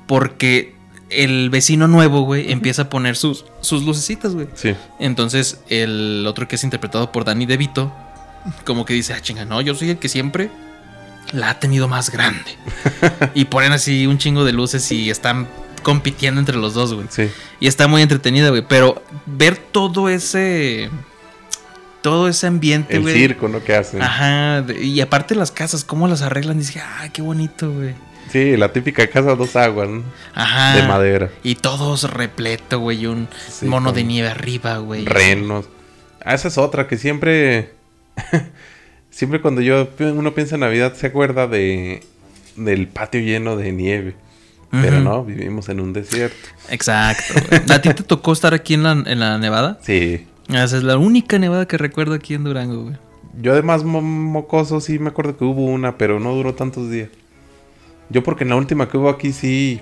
Speaker 1: Porque el vecino nuevo, güey, empieza a poner sus, sus lucecitas, güey.
Speaker 2: Sí.
Speaker 1: Entonces, el otro que es interpretado por Danny DeVito, como que dice, ah, chinga, no, yo soy el que siempre la ha tenido más grande. y ponen así un chingo de luces y están compitiendo entre los dos, güey.
Speaker 2: Sí.
Speaker 1: Y está muy entretenida, güey. Pero ver todo ese. Todo ese ambiente,
Speaker 2: El
Speaker 1: güey.
Speaker 2: circo, ¿no? Que hacen.
Speaker 1: Ajá. Y aparte las casas, cómo las arreglan. Dice, ah, qué bonito, güey.
Speaker 2: Sí, la típica casa dos aguas, ¿no?
Speaker 1: Ajá.
Speaker 2: De madera.
Speaker 1: Y todos repleto, güey. Un
Speaker 2: Sí,
Speaker 1: mono de nieve arriba, güey.
Speaker 2: Renos. Ah, esa es otra que siempre. siempre cuando yo uno piensa en Navidad se acuerda de del patio lleno de nieve. Pero no, vivimos en un desierto.
Speaker 1: Exacto. güey. ¿A ti te tocó estar aquí en la, en la nevada?
Speaker 2: Sí.
Speaker 1: Esa es la única nevada que recuerdo aquí en Durango, güey.
Speaker 2: Yo además mo- mocoso sí me acuerdo que hubo una, pero no duró tantos días. Yo porque en la última que hubo aquí sí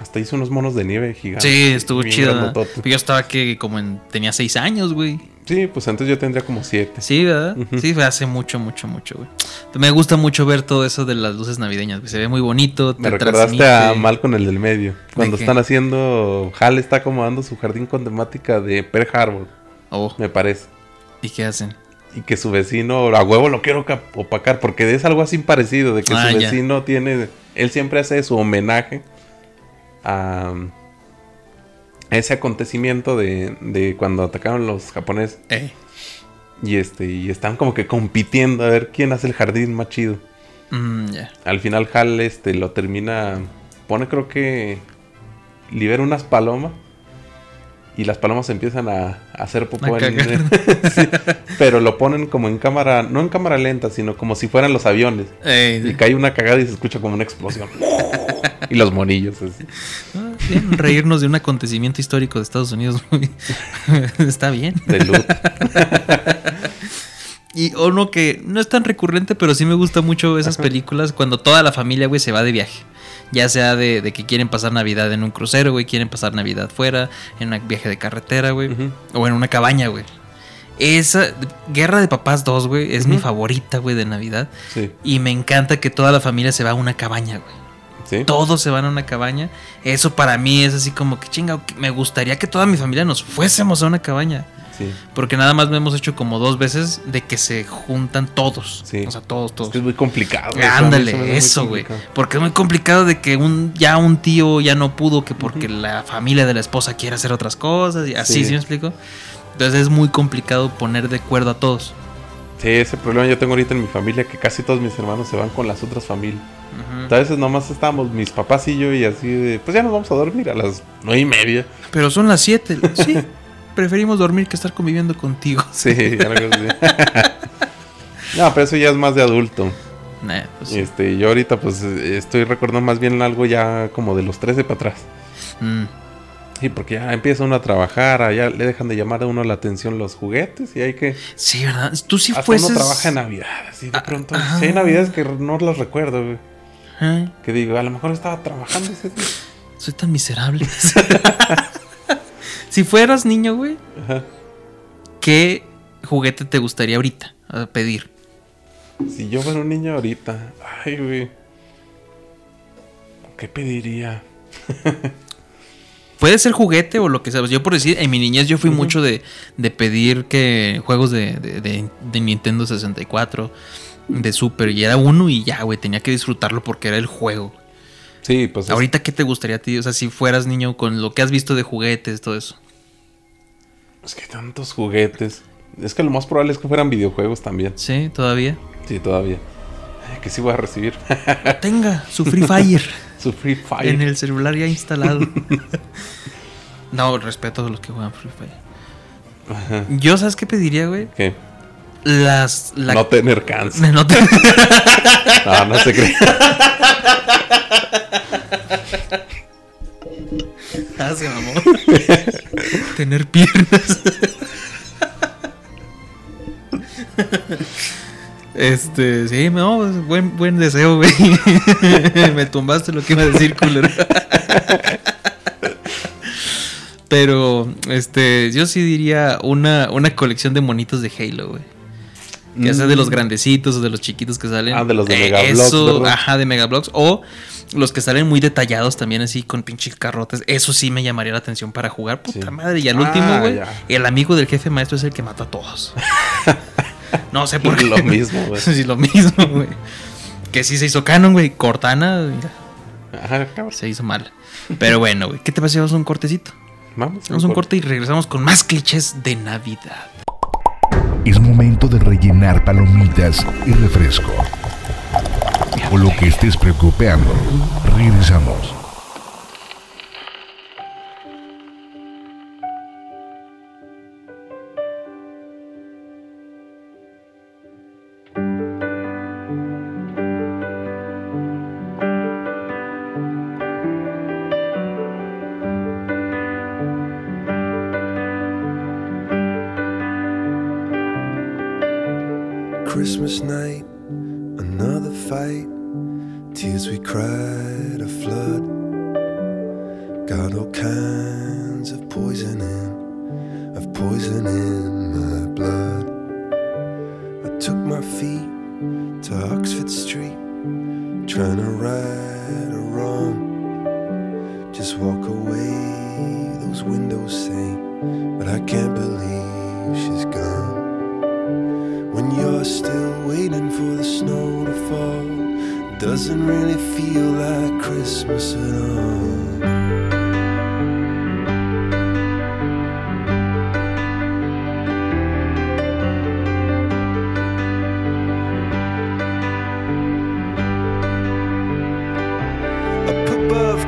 Speaker 2: hasta hice unos monos de nieve gigantes.
Speaker 1: Sí, estuvo chido. Yo estaba aquí como en. Tenía seis años, güey.
Speaker 2: Sí, pues entonces yo tendría como siete.
Speaker 1: Sí, ¿verdad?
Speaker 2: Ujú.
Speaker 1: Sí, fue hace mucho, mucho, mucho, güey. Me gusta mucho ver todo eso de las luces navideñas, güey. Se ve muy bonito.
Speaker 2: Me
Speaker 1: te
Speaker 2: recordaste
Speaker 1: transmite-
Speaker 2: a Malcolm el del medio. Cuando
Speaker 1: qué?
Speaker 2: están haciendo. Hal está acomodando su jardín con temática de Pearl Harbor,
Speaker 1: Oh,
Speaker 2: me parece.
Speaker 1: ¿y qué hacen?
Speaker 2: Y que su vecino, a huevo lo quiero opacar, porque es algo así parecido, de que
Speaker 1: Ah,
Speaker 2: su
Speaker 1: ya.
Speaker 2: vecino tiene, él siempre hace su homenaje a ese acontecimiento de, de cuando atacaron los japoneses.
Speaker 1: Eh.
Speaker 2: Y este, y están como que compitiendo a ver quién hace el jardín más chido.
Speaker 1: Mm.
Speaker 2: Al final Hal este lo termina, pone creo que libera unas palomas. Y las palomas empiezan a, a hacer popó
Speaker 1: A
Speaker 2: en-. Sí, pero lo ponen como en cámara, no en cámara lenta, sino como si fueran los aviones. Y cae una cagada y se escucha como una explosión. y los monillos así.
Speaker 1: ah, bien, reírnos de un acontecimiento histórico de Estados Unidos. muy- Está bien.
Speaker 2: De luz.
Speaker 1: Y uno que no es tan recurrente, pero sí me gusta mucho esas
Speaker 2: Ajá.
Speaker 1: películas cuando toda la familia, güey, se va de viaje. Ya sea de, de que quieren pasar Navidad en un crucero, güey, quieren pasar Navidad fuera, en un viaje de carretera, güey, o en una cabaña, güey. Esa Guerra de Papás 2, güey, es mi favorita, güey, de Navidad.
Speaker 2: Sí,
Speaker 1: Y me encanta que toda la familia se va a una cabaña, güey.
Speaker 2: sí.
Speaker 1: Todos se van a una cabaña. Eso para mí es así como que chinga, me gustaría que toda mi familia nos fuésemos a una cabaña.
Speaker 2: Sí.
Speaker 1: Porque nada más me hemos hecho como dos veces de que se juntan todos.
Speaker 2: Sí.
Speaker 1: O sea, todos,
Speaker 2: Es
Speaker 1: todos.
Speaker 2: que es muy complicado. eso, a mí se me hace
Speaker 1: Ándale, eso, güey. Porque es muy complicado de que un ya un tío ya no pudo, que porque la familia de la esposa quiere hacer otras cosas y así,
Speaker 2: Sí.
Speaker 1: ¿sí me explico? Entonces es muy complicado poner de acuerdo a todos.
Speaker 2: Sí, ese problema yo tengo ahorita en mi familia, que casi todos mis hermanos se van con las otras familias. A veces nomás estábamos mis papás y yo y así de, pues ya nos vamos a dormir a las nueve y media.
Speaker 1: Pero son las siete, sí. Preferimos dormir que estar conviviendo contigo.
Speaker 2: Sí, algo así. no, pero eso ya es más de adulto.
Speaker 1: Nah, pues,
Speaker 2: Este, yo ahorita pues estoy recordando más bien algo ya como de los 13 para atrás.
Speaker 1: mm,
Speaker 2: Sí, porque ya empieza uno a trabajar, ya le dejan de llamar a uno la atención los juguetes y hay que...
Speaker 1: sí, ¿verdad? Tú si
Speaker 2: hasta
Speaker 1: fueses...
Speaker 2: uno trabaja en Navidad, así de
Speaker 1: Ah,
Speaker 2: pronto.
Speaker 1: ajá.
Speaker 2: Sí, hay Navidades que no las recuerdo, güey. Que digo, a lo mejor estaba trabajando ese día.
Speaker 1: soy tan miserable. si fueras niño, güey,
Speaker 2: Ajá.
Speaker 1: ¿qué juguete te gustaría ahorita a pedir?
Speaker 2: Si yo fuera un niño ahorita, ay, güey. ¿Qué pediría?
Speaker 1: Puede ser juguete o lo que sea. Yo por decir, en mi niñez yo fui mucho de, de pedir que juegos de, de- de- de Nintendo 64, de Super, y era uno y ya, güey, tenía que disfrutarlo porque era el juego.
Speaker 2: Sí, pues es-
Speaker 1: Ahorita, ¿qué te gustaría a ti? O sea, si fueras niño con lo que has visto de juguetes, todo eso.
Speaker 2: es que tantos juguetes. Es que lo más probable es que fueran videojuegos también.
Speaker 1: ¿Sí? ¿Todavía?
Speaker 2: Sí, todavía. Ay, que sí voy a recibir.
Speaker 1: Tenga su Free Fire
Speaker 2: Su Free Fire.
Speaker 1: en el celular ya instalado. no, respeto a los que juegan Free Fire.
Speaker 2: Ajá.
Speaker 1: Yo, ¿sabes qué pediría, güey?
Speaker 2: ¿Qué?
Speaker 1: Las... La...
Speaker 2: No tener cáncer.
Speaker 1: No te-
Speaker 2: No, no se cree.
Speaker 1: Se mamó. Tener piernas. Este, sí, no, buen, buen deseo, güey. Me tumbaste lo que iba a decir, culero. Pero, este, yo sí diría una, una colección de monitos de Halo, güey. Ya sea de los grandecitos o de los chiquitos que salen.
Speaker 2: Mm. Ah, de los de
Speaker 1: Eh, Eso, ajá, de Megablocks. O los que salen muy detallados también, así con pinches carrotes. Eso sí me llamaría la atención para jugar. Puta
Speaker 2: Sí.
Speaker 1: madre. Y al
Speaker 2: Ah,
Speaker 1: último, güey,
Speaker 2: ya.
Speaker 1: el amigo del jefe maestro es el que mata a todos. no sé por qué.
Speaker 2: Lo mismo, güey.
Speaker 1: sí, lo mismo, güey. Que sí se hizo canon, güey. Cortana, mira,
Speaker 2: Ajá, cabrón.
Speaker 1: se hizo mal. Pero bueno, güey. ¿Qué te parece? Vamos a un cortecito.
Speaker 2: Vamos.
Speaker 1: Vamos a un corte y regresamos con más clichés de Navidad.
Speaker 3: Es momento de rellenar palomitas y refresco. O lo que estés preocupando. Regresamos.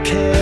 Speaker 4: care.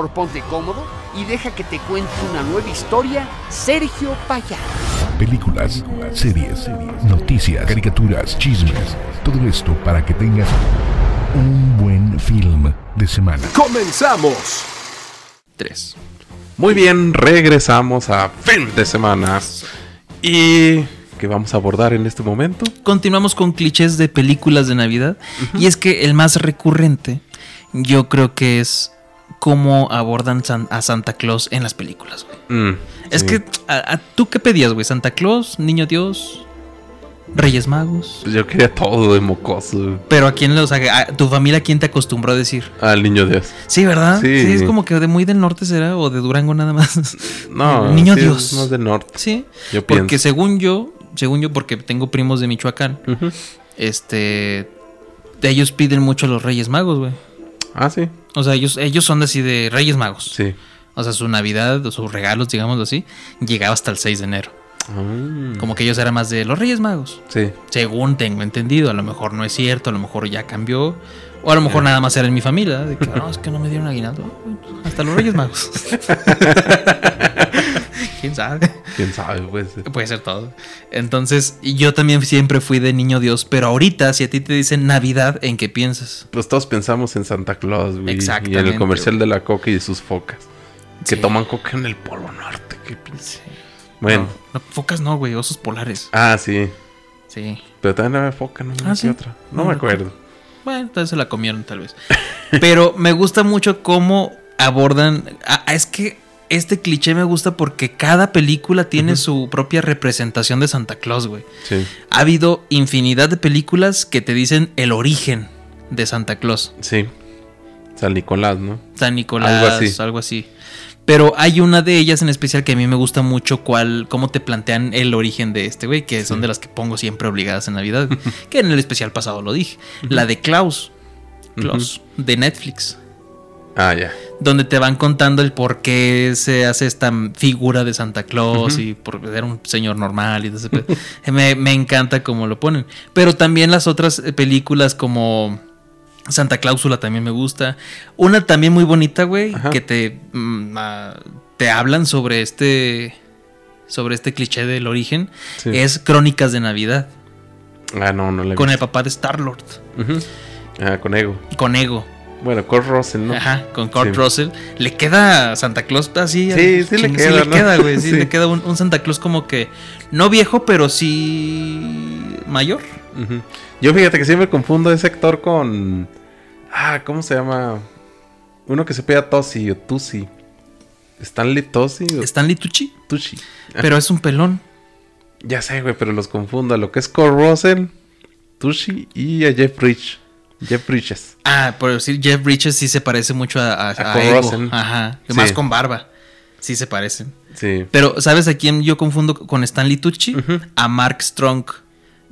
Speaker 5: Mejor ponte cómodo y deja que te cuente una nueva historia, Sergio Payá.
Speaker 3: Películas, series, noticias, caricaturas, chismes. Todo esto para que tengas un buen film de semana.
Speaker 6: ¡Comenzamos!
Speaker 1: Tres.
Speaker 2: Muy bien, regresamos a Film de Semana. ¿Y qué vamos a abordar en este momento?
Speaker 1: Continuamos con clichés de películas de Navidad. Y es que el más recurrente, yo creo que es cómo abordan san- a Santa Claus en las películas, güey.
Speaker 2: Mm,
Speaker 1: Es
Speaker 2: sí.
Speaker 1: que, a- a- ¿tú qué pedías, güey? ¿Santa Claus? ¿Niño Dios? ¿Reyes Magos?
Speaker 2: Pues yo quería todo de mocoso.
Speaker 1: Pero a quién, sea, a tu familia, ¿a quién te acostumbró a decir?
Speaker 2: Al niño Dios.
Speaker 1: Sí, ¿verdad?
Speaker 2: Sí.
Speaker 1: Sí. es como que de muy del norte será, o de Durango nada más.
Speaker 2: No,
Speaker 1: Niño
Speaker 2: sí,
Speaker 1: Dios.
Speaker 2: más del norte.
Speaker 1: Sí.
Speaker 2: Yo
Speaker 1: Porque
Speaker 2: pienso.
Speaker 1: según yo, según yo, porque tengo primos de Michoacán,
Speaker 2: Ujú.
Speaker 1: este. Ellos piden mucho a los Reyes Magos, güey.
Speaker 2: Ah, sí.
Speaker 1: O sea, ellos, ellos son así de Reyes Magos.
Speaker 2: Sí.
Speaker 1: O sea, su Navidad, sus regalos, digámoslo así, llegaba hasta el 6 de enero.
Speaker 2: Ah,
Speaker 1: Como que ellos eran más de los Reyes Magos.
Speaker 2: Sí.
Speaker 1: Según tengo entendido, a lo mejor no es cierto, a lo mejor ya cambió. O a lo mejor nada más era en mi familia. De que, no, es que no me dieron aguinaldo. Hasta los Reyes Magos. ¿Quién sabe?
Speaker 2: Quién sabe, pues.
Speaker 1: Puede ser todo. Entonces, yo también siempre fui de niño Dios. Pero ahorita, si a ti te dicen Navidad, ¿en qué piensas?
Speaker 2: Pues todos pensamos en Santa Claus, güey. Y en el comercial de la coca y de sus focas. Que
Speaker 1: Sí.
Speaker 2: toman coca en el Polo Norte. Qué pinche. Bueno.
Speaker 1: No, no, focas no, güey. Osos polares.
Speaker 2: Ah, sí.
Speaker 1: Sí.
Speaker 2: Pero también había foca, ¿no?
Speaker 1: Ah,
Speaker 2: ¿Qué
Speaker 1: sí.
Speaker 2: otra? No, me acuerdo.
Speaker 1: Bueno, entonces se la comieron tal vez. Pero me gusta mucho cómo abordan... ah, es que este cliché me gusta porque cada película tiene su propia representación de Santa Claus, güey.
Speaker 2: Sí.
Speaker 1: Ha habido infinidad de películas que te dicen el origen de Santa Claus.
Speaker 2: Sí. San Nicolás, ¿no?
Speaker 1: San Nicolás,
Speaker 2: Algo
Speaker 1: algo
Speaker 2: así.
Speaker 1: así. Pero hay una de ellas en especial que a mí me gusta mucho, cuál, cómo te plantean el origen de este güey, que son de las que pongo siempre obligadas en Navidad, que en el especial pasado lo dije. La de Klaus, Klaus, de Netflix,
Speaker 2: Ah, ya.
Speaker 1: donde te van contando el por qué se hace esta figura de Santa Claus y por ser un señor normal y pedo. me, me encanta cómo lo ponen. Pero también las otras eh, películas como Santa Cláusula también me gusta. Una también muy bonita, güey, que te, mm, ah, te hablan sobre este sobre este cliché del origen
Speaker 2: Sí.
Speaker 1: es Crónicas de Navidad
Speaker 2: Ah, no, no le
Speaker 1: con el papá de Star Lord,
Speaker 2: Ah, con Ego.
Speaker 1: con Ego.
Speaker 2: Bueno, Kurt Russell, ¿no?
Speaker 1: Ajá, con Kurt
Speaker 2: Sí.
Speaker 1: Russell. Le queda Santa Claus así.
Speaker 2: Sí, sí le queda, ¿no?
Speaker 1: queda, güey. Sí,
Speaker 2: Sí.
Speaker 1: le queda un, un Santa Claus como que no viejo, pero sí mayor.
Speaker 2: Ujú. Yo fíjate que siempre confundo ese actor con. Ah, ¿cómo se llama? Uno que se pega Tosi o Tusi. Stanley Tosi o
Speaker 1: Stanley Tucci,
Speaker 2: Tucci.
Speaker 1: pero es un pelón.
Speaker 2: Ya sé, güey, pero los confundo. a Lo que es Kurt Russell, Tucci y a Jeff Bridges. Jeff Bridges.
Speaker 1: Ah, por decir, Jeff Bridges sí se parece mucho a, a,
Speaker 2: A
Speaker 1: Ego. Ajá,
Speaker 2: Sí.
Speaker 1: más con barba. Sí se parecen.
Speaker 2: Sí.
Speaker 1: Pero, ¿sabes a quién yo confundo con Stanley Tucci? A Mark Strong.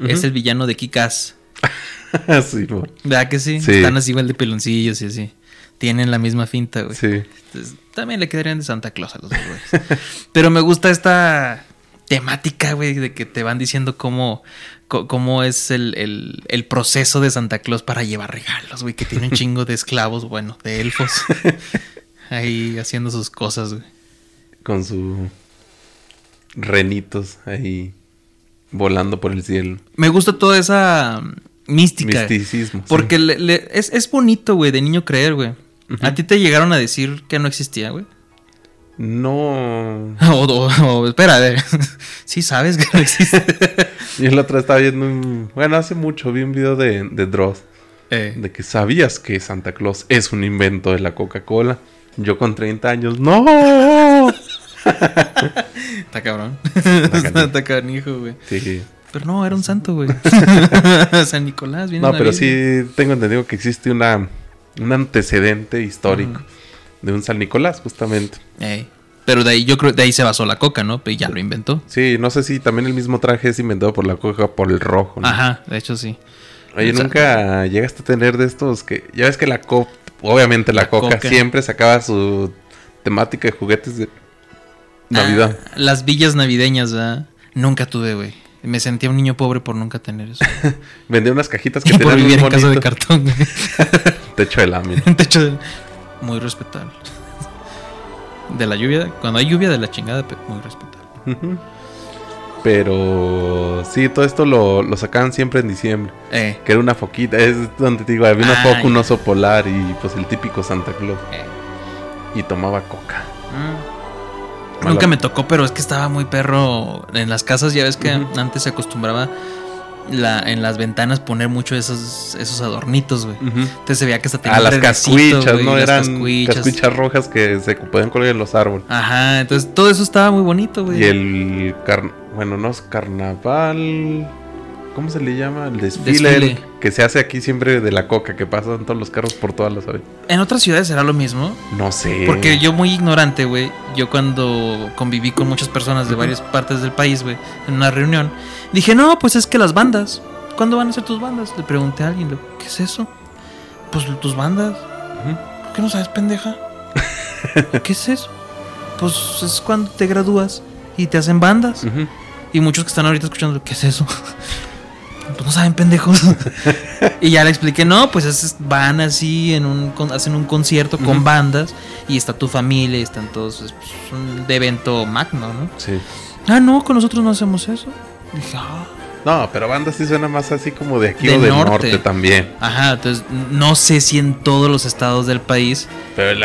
Speaker 1: Es el villano de Kick-Ass.
Speaker 2: sí,
Speaker 1: ¿Verdad que sí?
Speaker 2: Sí.
Speaker 1: Están así igual de peloncillos y así. Tienen la misma finta, güey.
Speaker 2: sí.
Speaker 1: Entonces, también le quedarían de Santa Claus a los dos güeyes. Pero me gusta esta temática, güey, de que te van diciendo cómo, cómo es el, el- el proceso de Santa Claus para llevar regalos, güey, que tiene un chingo de esclavos, bueno, de elfos, ahí haciendo sus cosas, güey.
Speaker 2: Con su renitos ahí volando por el cielo.
Speaker 1: Me gusta toda esa mm, mística.
Speaker 2: Misticismo. sí.
Speaker 1: Porque le- le- es, es bonito, güey, de niño creer, güey. ¿A ti te llegaron a decir que no existía, güey?
Speaker 2: No.
Speaker 1: O, o- o- espera, a ver. sí sabes que no existe.
Speaker 2: Yo la otra vez estaba viendo un. Bueno, hace mucho vi un video de, de Dross.
Speaker 1: Eh,
Speaker 2: De que sabías que Santa Claus es un invento de la Coca-Cola. Yo con 30 años, ¡No!
Speaker 1: Está cabrón. Está canijo, güey.
Speaker 2: Sí.
Speaker 1: Pero no, era un santo, güey. San Nicolás, viene
Speaker 2: No, pero
Speaker 1: Biblia.
Speaker 2: sí tengo entendido que existe una, un antecedente histórico de un San Nicolás, justamente.
Speaker 1: Ey. Pero de ahí, yo creo, de ahí se basó la coca, ¿no? Pero ya lo inventó.
Speaker 2: Sí, no sé si también el mismo traje es inventado por la Coca por el rojo. ¿no?
Speaker 1: Ajá, de hecho sí.
Speaker 2: Oye,
Speaker 1: O sea,
Speaker 2: nunca llegaste a tener de estos que. Ya ves que la Coca. Obviamente la,
Speaker 1: La
Speaker 2: Coca,
Speaker 1: Coca.
Speaker 2: siempre sacaba su temática de juguetes de Navidad.
Speaker 1: Ah, las villas navideñas, ¿verdad? Nunca tuve, güey. Me sentía un niño pobre por nunca tener eso.
Speaker 2: Vendía unas cajitas que
Speaker 1: y por
Speaker 2: tenían
Speaker 1: vivir
Speaker 2: un
Speaker 1: en casa de cartón, güey.
Speaker 2: Techo de lámina.
Speaker 1: Un techo de- Muy respetable. De la lluvia, cuando hay lluvia de la chingada, muy respetable.
Speaker 2: Pero sí, todo esto lo, lo sacaban siempre en diciembre.
Speaker 1: Eh,
Speaker 2: Que era una foquita. Es donde te digo, había una
Speaker 1: Ah,
Speaker 2: foca, un oso polar y pues el típico Santa Claus.
Speaker 1: eh.
Speaker 2: Y tomaba coca.
Speaker 1: Mm. Nunca me tocó, pero es que estaba muy perro en las casas. Ya ves que antes se acostumbraba la, en las ventanas poner mucho esos, esos adornitos, güey. Entonces se veía que hasta tenía
Speaker 2: A las cascuichas, ¿no?
Speaker 1: las
Speaker 2: Eran
Speaker 1: cascuichas.
Speaker 2: cascuichas rojas que se podían colgar en los árboles.
Speaker 1: Ajá, entonces todo eso estaba muy bonito, güey.
Speaker 2: Y el car- bueno, no es carnaval. ¿Cómo se le llama? El desfile, que se hace aquí siempre de la coca, que pasan todos los carros por todas las avenidas.
Speaker 1: En otras ciudades será lo mismo.
Speaker 2: No sé.
Speaker 1: Porque yo muy ignorante, güey. Yo cuando conviví con muchas personas de varias partes del país, güey, en una reunión, dije, no, pues es que las bandas. ¿Cuándo van a ser tus bandas? Le pregunté a alguien, ¿qué es eso? Pues tus bandas. ¿Por qué no sabes, pendeja? ¿Qué es eso? Pues es cuando te gradúas y te hacen bandas. Y muchos que están ahorita escuchando, ¿qué es eso? Pues no saben, pendejos. y ya le expliqué, no, pues es- van así, en un, hacen un concierto con bandas y está tu familia, y están todos, es pues, un evento magno, ¿no?
Speaker 2: Sí.
Speaker 1: Ah, no, con nosotros no hacemos eso. Dije, ah.
Speaker 2: No, pero banda sí suena más así como de aquí
Speaker 1: Del
Speaker 2: o del
Speaker 1: norte.
Speaker 2: norte. también.
Speaker 1: Ajá, entonces no sé si en todos los estados del país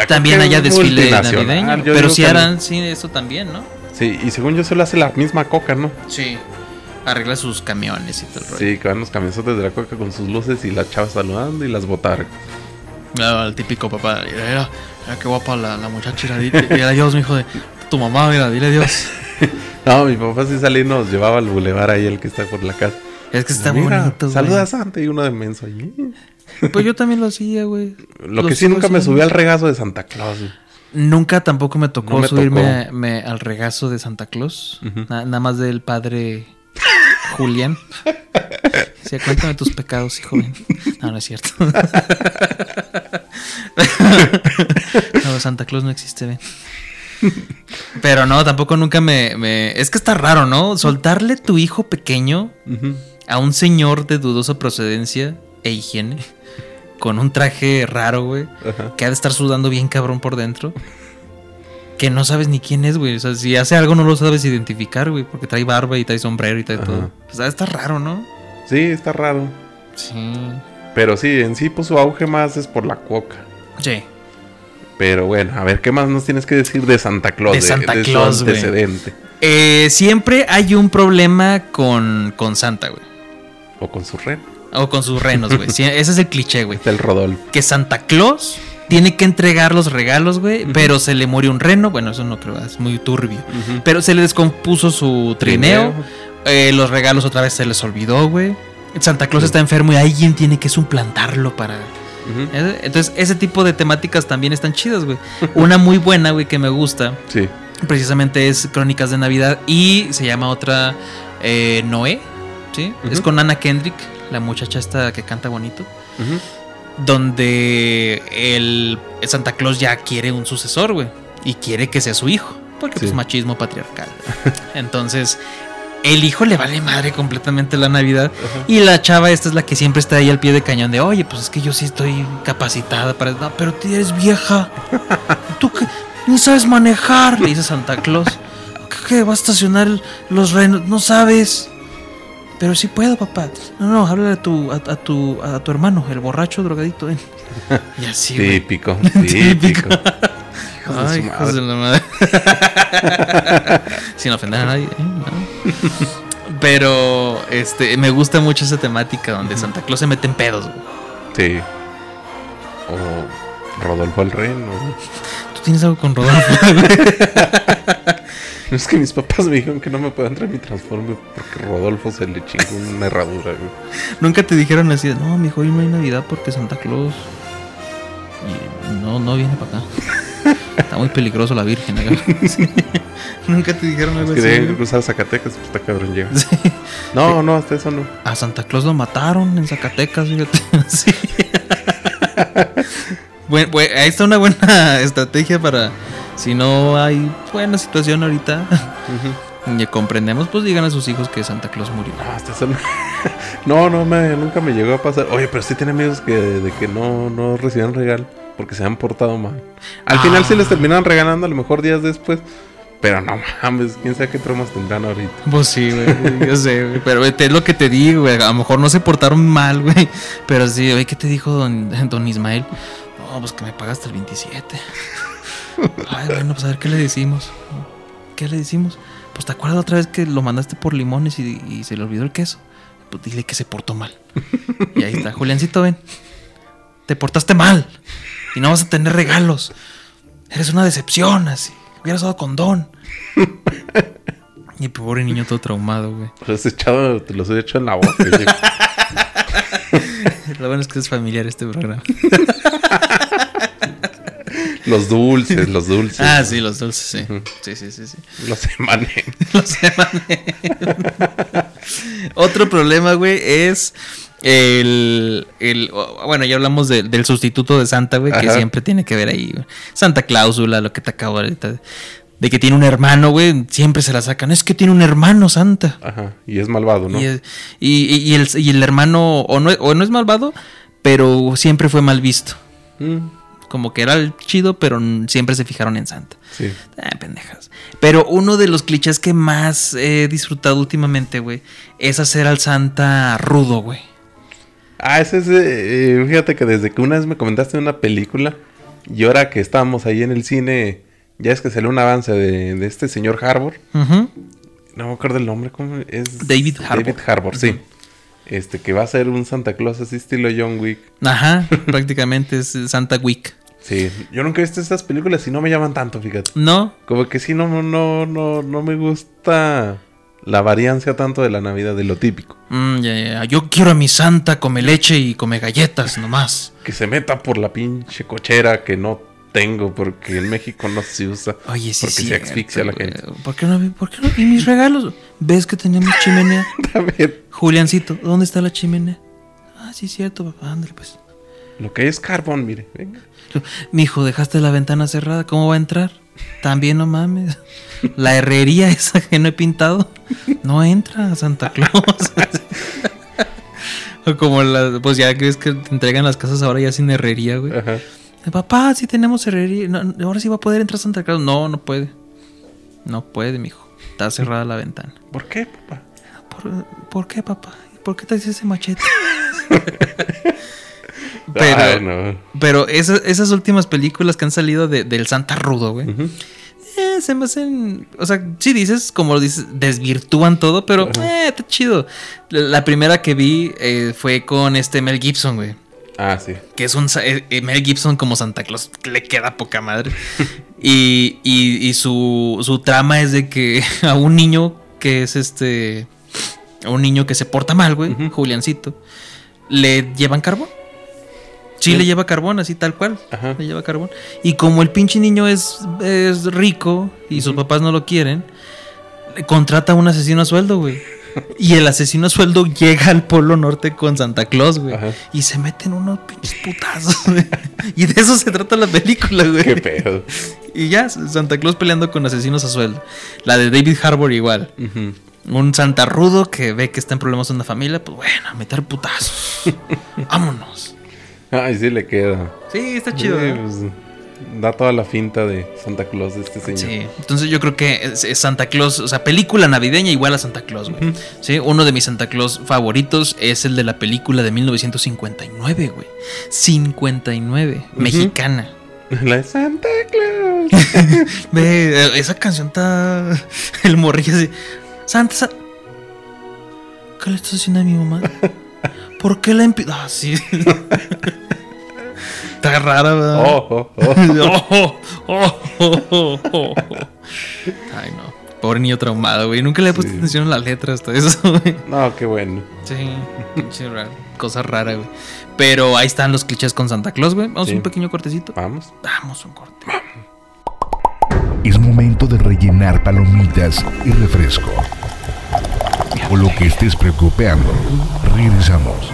Speaker 1: también haya
Speaker 2: es
Speaker 1: desfile navideño.
Speaker 2: yo
Speaker 1: Pero
Speaker 2: que-
Speaker 1: harán, sí, eso también, ¿no?
Speaker 2: Sí, y según yo solo hace la misma coca, ¿no?
Speaker 1: Sí. Arregla sus camiones y todo el rollo.
Speaker 2: Sí, que van los camionzotes de la coca con sus luces y las chavas saludando y las botargas.
Speaker 1: Ah, el típico papá, mira, mira, mira qué guapa la, la muchacha, mira, dile, adiós, mijo de tu mamá, mira, dile adiós.
Speaker 2: No, mi papá sí salía y nos llevaba al bulevar ahí, el que está por la casa.
Speaker 1: Es que está
Speaker 2: Mira,
Speaker 1: bonito, güey.
Speaker 2: Saluda a Santa y uno de menso allí.
Speaker 1: Pues yo también lo hacía, güey.
Speaker 2: Lo que sí nunca me subí al regazo de Santa Claus. güey.
Speaker 1: Nunca tampoco me tocó
Speaker 2: No me
Speaker 1: subirme me- al regazo de Santa Claus. Na- nada más del padre Julián. Sí, cuéntame tus pecados, hijo. No, no es cierto. No, Santa Claus no existe, ven. Pero no, tampoco nunca me, me- Es que está raro, ¿no? Soltarle tu hijo pequeño a un señor de dudosa procedencia e higiene. Con un traje raro, güey. Que ha de estar sudando bien cabrón por dentro. Que no sabes ni quién es, güey. O sea, si hace algo no lo sabes identificar, güey. Porque trae barba y trae sombrero y trae
Speaker 2: Ajá.
Speaker 1: todo. Ha de estar raro, ¿no?
Speaker 2: Sí, está raro.
Speaker 1: Sí.
Speaker 2: Pero sí, en sí, pues su auge más es por la coca.
Speaker 1: Sí.
Speaker 2: Pero bueno, a ver, ¿qué más nos tienes que decir de Santa Claus?
Speaker 1: De Santa
Speaker 2: su
Speaker 1: Claus, güey.
Speaker 2: antecedente.
Speaker 1: Eh, siempre hay un problema con, con Santa, güey.
Speaker 2: O con su ren.
Speaker 1: O con sus renos, güey. Sí, ese es el cliché, güey.
Speaker 2: Está el Rodolfo.
Speaker 1: Que Santa Claus tiene que entregar los regalos, güey. Pero se le murió un reno. Bueno, eso no creo, es muy turbio. Pero se le descompuso su trineo. Eh, los regalos otra vez se les olvidó, güey. Santa Claus está enfermo y alguien tiene que suplantarlo para. ¿eh? Entonces, ese tipo de temáticas también están chidas, güey. Una muy buena, güey, que me gusta,
Speaker 2: Sí.
Speaker 1: precisamente es Crónicas de Navidad y se llama otra eh, Noé, ¿sí? Es con Anna Kendrick, la muchacha esta que canta bonito,
Speaker 2: Ujú.
Speaker 1: Donde el, Santa Claus ya quiere un sucesor, güey, y quiere que sea su hijo, porque
Speaker 2: Sí.
Speaker 1: pues machismo patriarcal. Entonces, el hijo le vale madre completamente la Navidad. Y la chava esta es la que siempre está ahí al pie de cañón de, oye, pues es que yo sí estoy capacitada para... No, pero tú eres vieja. Tú que ni sabes manejar, le dice Santa Claus. ¿Qué, qué? va a estacionar los renos? No sabes. Pero sí puedo, papá. No, no, háblale a tu, a, a tu, a tu hermano, el borracho drogadito. ven. Y así.
Speaker 2: Típico.
Speaker 1: Típico.
Speaker 2: Hijos
Speaker 1: Ay, hijos de la madre. Sin ofender a nadie. ¿eh? No. Pero este me gusta mucho esa temática donde Santa Claus se mete en pedos. güey.
Speaker 2: Sí. O Rodolfo el Ren. o-
Speaker 1: ¿Tú tienes algo con Rodolfo?
Speaker 2: Es que mis papás me dijeron que no me puedan traer mi transforme porque Rodolfo se le chingó una herradura. güey.
Speaker 1: Nunca te dijeron así, no, mijo, hoy no hay Navidad porque Santa Claus y no, no viene para acá. Está muy peligroso la Virgen acá. Sí. Nunca te dijeron
Speaker 2: Es
Speaker 1: algo
Speaker 2: que
Speaker 1: así. güey?
Speaker 2: cruzar Zacatecas, pues está cabrón llega.
Speaker 1: Sí.
Speaker 2: No, no, hasta eso no.
Speaker 1: A Santa Claus lo mataron en Zacatecas, fíjate. Sí. Bueno, ahí está una buena estrategia para si no hay buena situación ahorita y comprendemos, pues digan a sus hijos que Santa Claus murió.
Speaker 2: No, hasta eso no. No, me, nunca me llegó a pasar. Oye, pero sí tiene amigos que de que no, no recibían regalo. porque se han portado mal. Al final sí les terminaron regalando a lo mejor días después. Pero no mames, quién sabe qué traumas tendrán ahorita.
Speaker 1: Pues sí, güey, yo sé, güey. Pero güey, es lo que te digo, güey. A lo mejor no se portaron mal, güey. Pero sí, oye, ¿qué te dijo don, don Ismael? No, pues que me pagaste el 27. Ay, bueno, pues a ver qué le decimos. ¿Qué le decimos? Pues te acuerdas otra vez que lo mandaste por limones y, y se le olvidó el queso. Pues dile que se portó mal. Y ahí está, Juliancito, ven. Te portaste mal. Y no vas a tener regalos. Eres una decepción, así. Hubieras dado condón. Y pobre niño todo traumado, güey.
Speaker 2: Los he echado, te los he hecho en la boca.
Speaker 1: Lo bueno es que es familiar este programa.
Speaker 2: Los dulces, los dulces.
Speaker 1: Ah, sí, los dulces, sí. Sí, sí, sí, sí.
Speaker 2: Los emané.
Speaker 1: Los emané. Otro problema, güey, es el, el- Bueno, ya hablamos de- del sustituto de Santa, güey, que siempre tiene que ver ahí. güey. Santa Cláusula, lo que te acabo ahorita. De que tiene un hermano, güey, siempre se la sacan. Es que tiene un hermano, Santa.
Speaker 2: Ajá. Y es malvado, ¿no?
Speaker 1: Y, es- y- y- y el, y el hermano, o no, o no es malvado, pero siempre fue mal visto.
Speaker 2: Mm,
Speaker 1: Como que era el chido, pero siempre se fijaron en Santa.
Speaker 2: sí.
Speaker 1: Ah, pendejas. Pero uno de los clichés que más he disfrutado últimamente, güey, es hacer al Santa rudo, güey.
Speaker 2: Ah, ese es. eh, eh, fíjate que desde que una vez me comentaste una película. Y ahora que estábamos ahí en el cine. Ya es que salió un avance de, de este señor Harbour.
Speaker 1: Ujú.
Speaker 2: No me acuerdo el nombre, ¿cómo es?
Speaker 1: David Harbour.
Speaker 2: David Harbour, sí. Este, que va a ser un Santa Claus así estilo John Wick.
Speaker 1: Ajá, prácticamente es Santa Week.
Speaker 2: Sí, yo nunca he visto estas películas y no me llaman tanto, fíjate.
Speaker 1: ¿No?
Speaker 2: Como que sí, no, no, no, no me gusta la variancia tanto de la Navidad, de lo típico.
Speaker 1: Mm, ya, ya. Yo quiero a mi Santa come leche y come galletas nomás.
Speaker 2: Que se meta por la pinche cochera que no tengo porque en México no se usa.
Speaker 1: Oye, sí,
Speaker 2: Porque
Speaker 1: sí.
Speaker 2: se asfixia la gente.
Speaker 1: ¿Por qué no? vi- ¿Por qué no? vi mis regalos? ¿Ves que teníamos chimenea?
Speaker 2: También,
Speaker 1: Juliancito, ¿dónde está la chimenea? Ah, sí, cierto, papá, ándale, pues.
Speaker 2: lo que es carbón, mire, venga.
Speaker 1: Mi hijo, dejaste la ventana cerrada, ¿cómo va a entrar? También no mames. La herrería esa que no he pintado no entra Santa Claus. O Como la, pues ya crees que te entregan las casas ahora ya sin herrería, güey.
Speaker 2: Ajá.
Speaker 1: Papá, sí tenemos herrería. No, ahora sí va a poder entrar Santa Claus. No, no puede. No puede, mijo. Está cerrada la ventana.
Speaker 2: ¿Por qué, papá?
Speaker 1: ¿Por, por qué, papá? ¿Por qué te haces ese machete? Pero,
Speaker 2: no.
Speaker 1: pero esas, esas últimas películas que han salido de- del Santa Rudo, güey. eh, se me hacen. O sea, sí dices, como dices, desvirtúan todo, pero eh, está chido. La, la primera que vi eh, fue con este Mel Gibson, güey.
Speaker 2: Ah, sí.
Speaker 1: Que es un eh, Mel Gibson como Santa Claus. Le queda poca madre. y y, y su, su trama es de que a un niño que es este. A un niño que se porta mal, güey,
Speaker 2: Ujú.
Speaker 1: Juliancito, le llevan carbón. Sí, le lleva carbón, así tal cual.
Speaker 2: Ajá.
Speaker 1: Le lleva carbón. Y como el pinche niño es, es rico y sus papás no lo quieren, contrata a un asesino a sueldo, güey. Y el asesino a sueldo llega al Polo Norte con Santa Claus, güey. Y se meten unos pinches putazos, güey. Y de eso se trata la película, güey.
Speaker 2: Qué pedo.
Speaker 1: Y ya, Santa Claus peleando con asesinos a sueldo. La de David Harbour igual. Un Santa rudo que ve que está en problemas en una familia, pues bueno, a meter putazos. Vámonos.
Speaker 2: Ay, sí le queda.
Speaker 1: Sí, está chido.
Speaker 2: Sí,
Speaker 1: ¿eh?
Speaker 2: pues, da toda la finta de Santa Claus de este señor.
Speaker 1: Sí, entonces yo creo que es- es Santa Claus, o sea, película navideña igual a Santa Claus, güey. Sí, uno de mis Santa Claus favoritos es el de la película de 1959, güey. 59, mexicana.
Speaker 2: La de Santa Claus.
Speaker 1: Ve, eh, esa canción está. El morrillo así. Santa, Sa- ¿Qué le estás haciendo a mi mamá? ¿Por qué la impi... Ah, sí. está rara, ¿verdad?
Speaker 2: Oh, oh, oh.
Speaker 1: Oh, oh, oh, oh, oh. Ay, no. Pobre niño traumado, güey. Nunca le he puesto
Speaker 2: Sí.
Speaker 1: atención a la letra hasta eso, güey.
Speaker 2: No, qué bueno.
Speaker 1: Sí, pinche raro. Cosa rara, güey. Pero ahí están los clichés con Santa Claus, güey. Vamos a
Speaker 2: Sí.
Speaker 1: un pequeño cortecito.
Speaker 2: Vamos.
Speaker 1: Vamos a un corte.
Speaker 3: Es momento de rellenar palomitas y refresco. O lo que estés preocupando. Regresamos.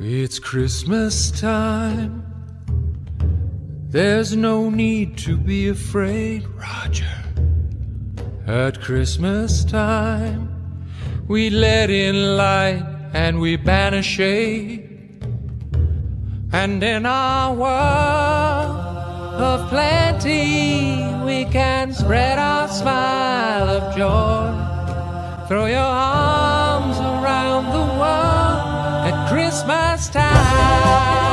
Speaker 6: It's Christmas time, There's no need to be afraid, Roger. At Christmas time, we let in light and we banish shade. And in our world of plenty, we can spread our smile of joy. Throw your arms around the world at Christmas time.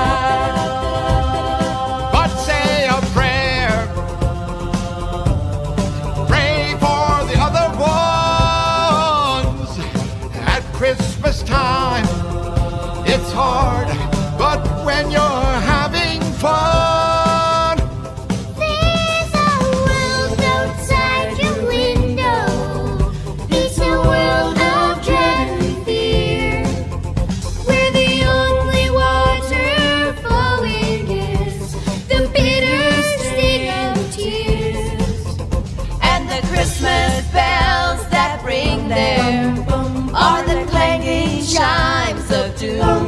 Speaker 7: Christmas time, it's hard, but when you're
Speaker 8: do.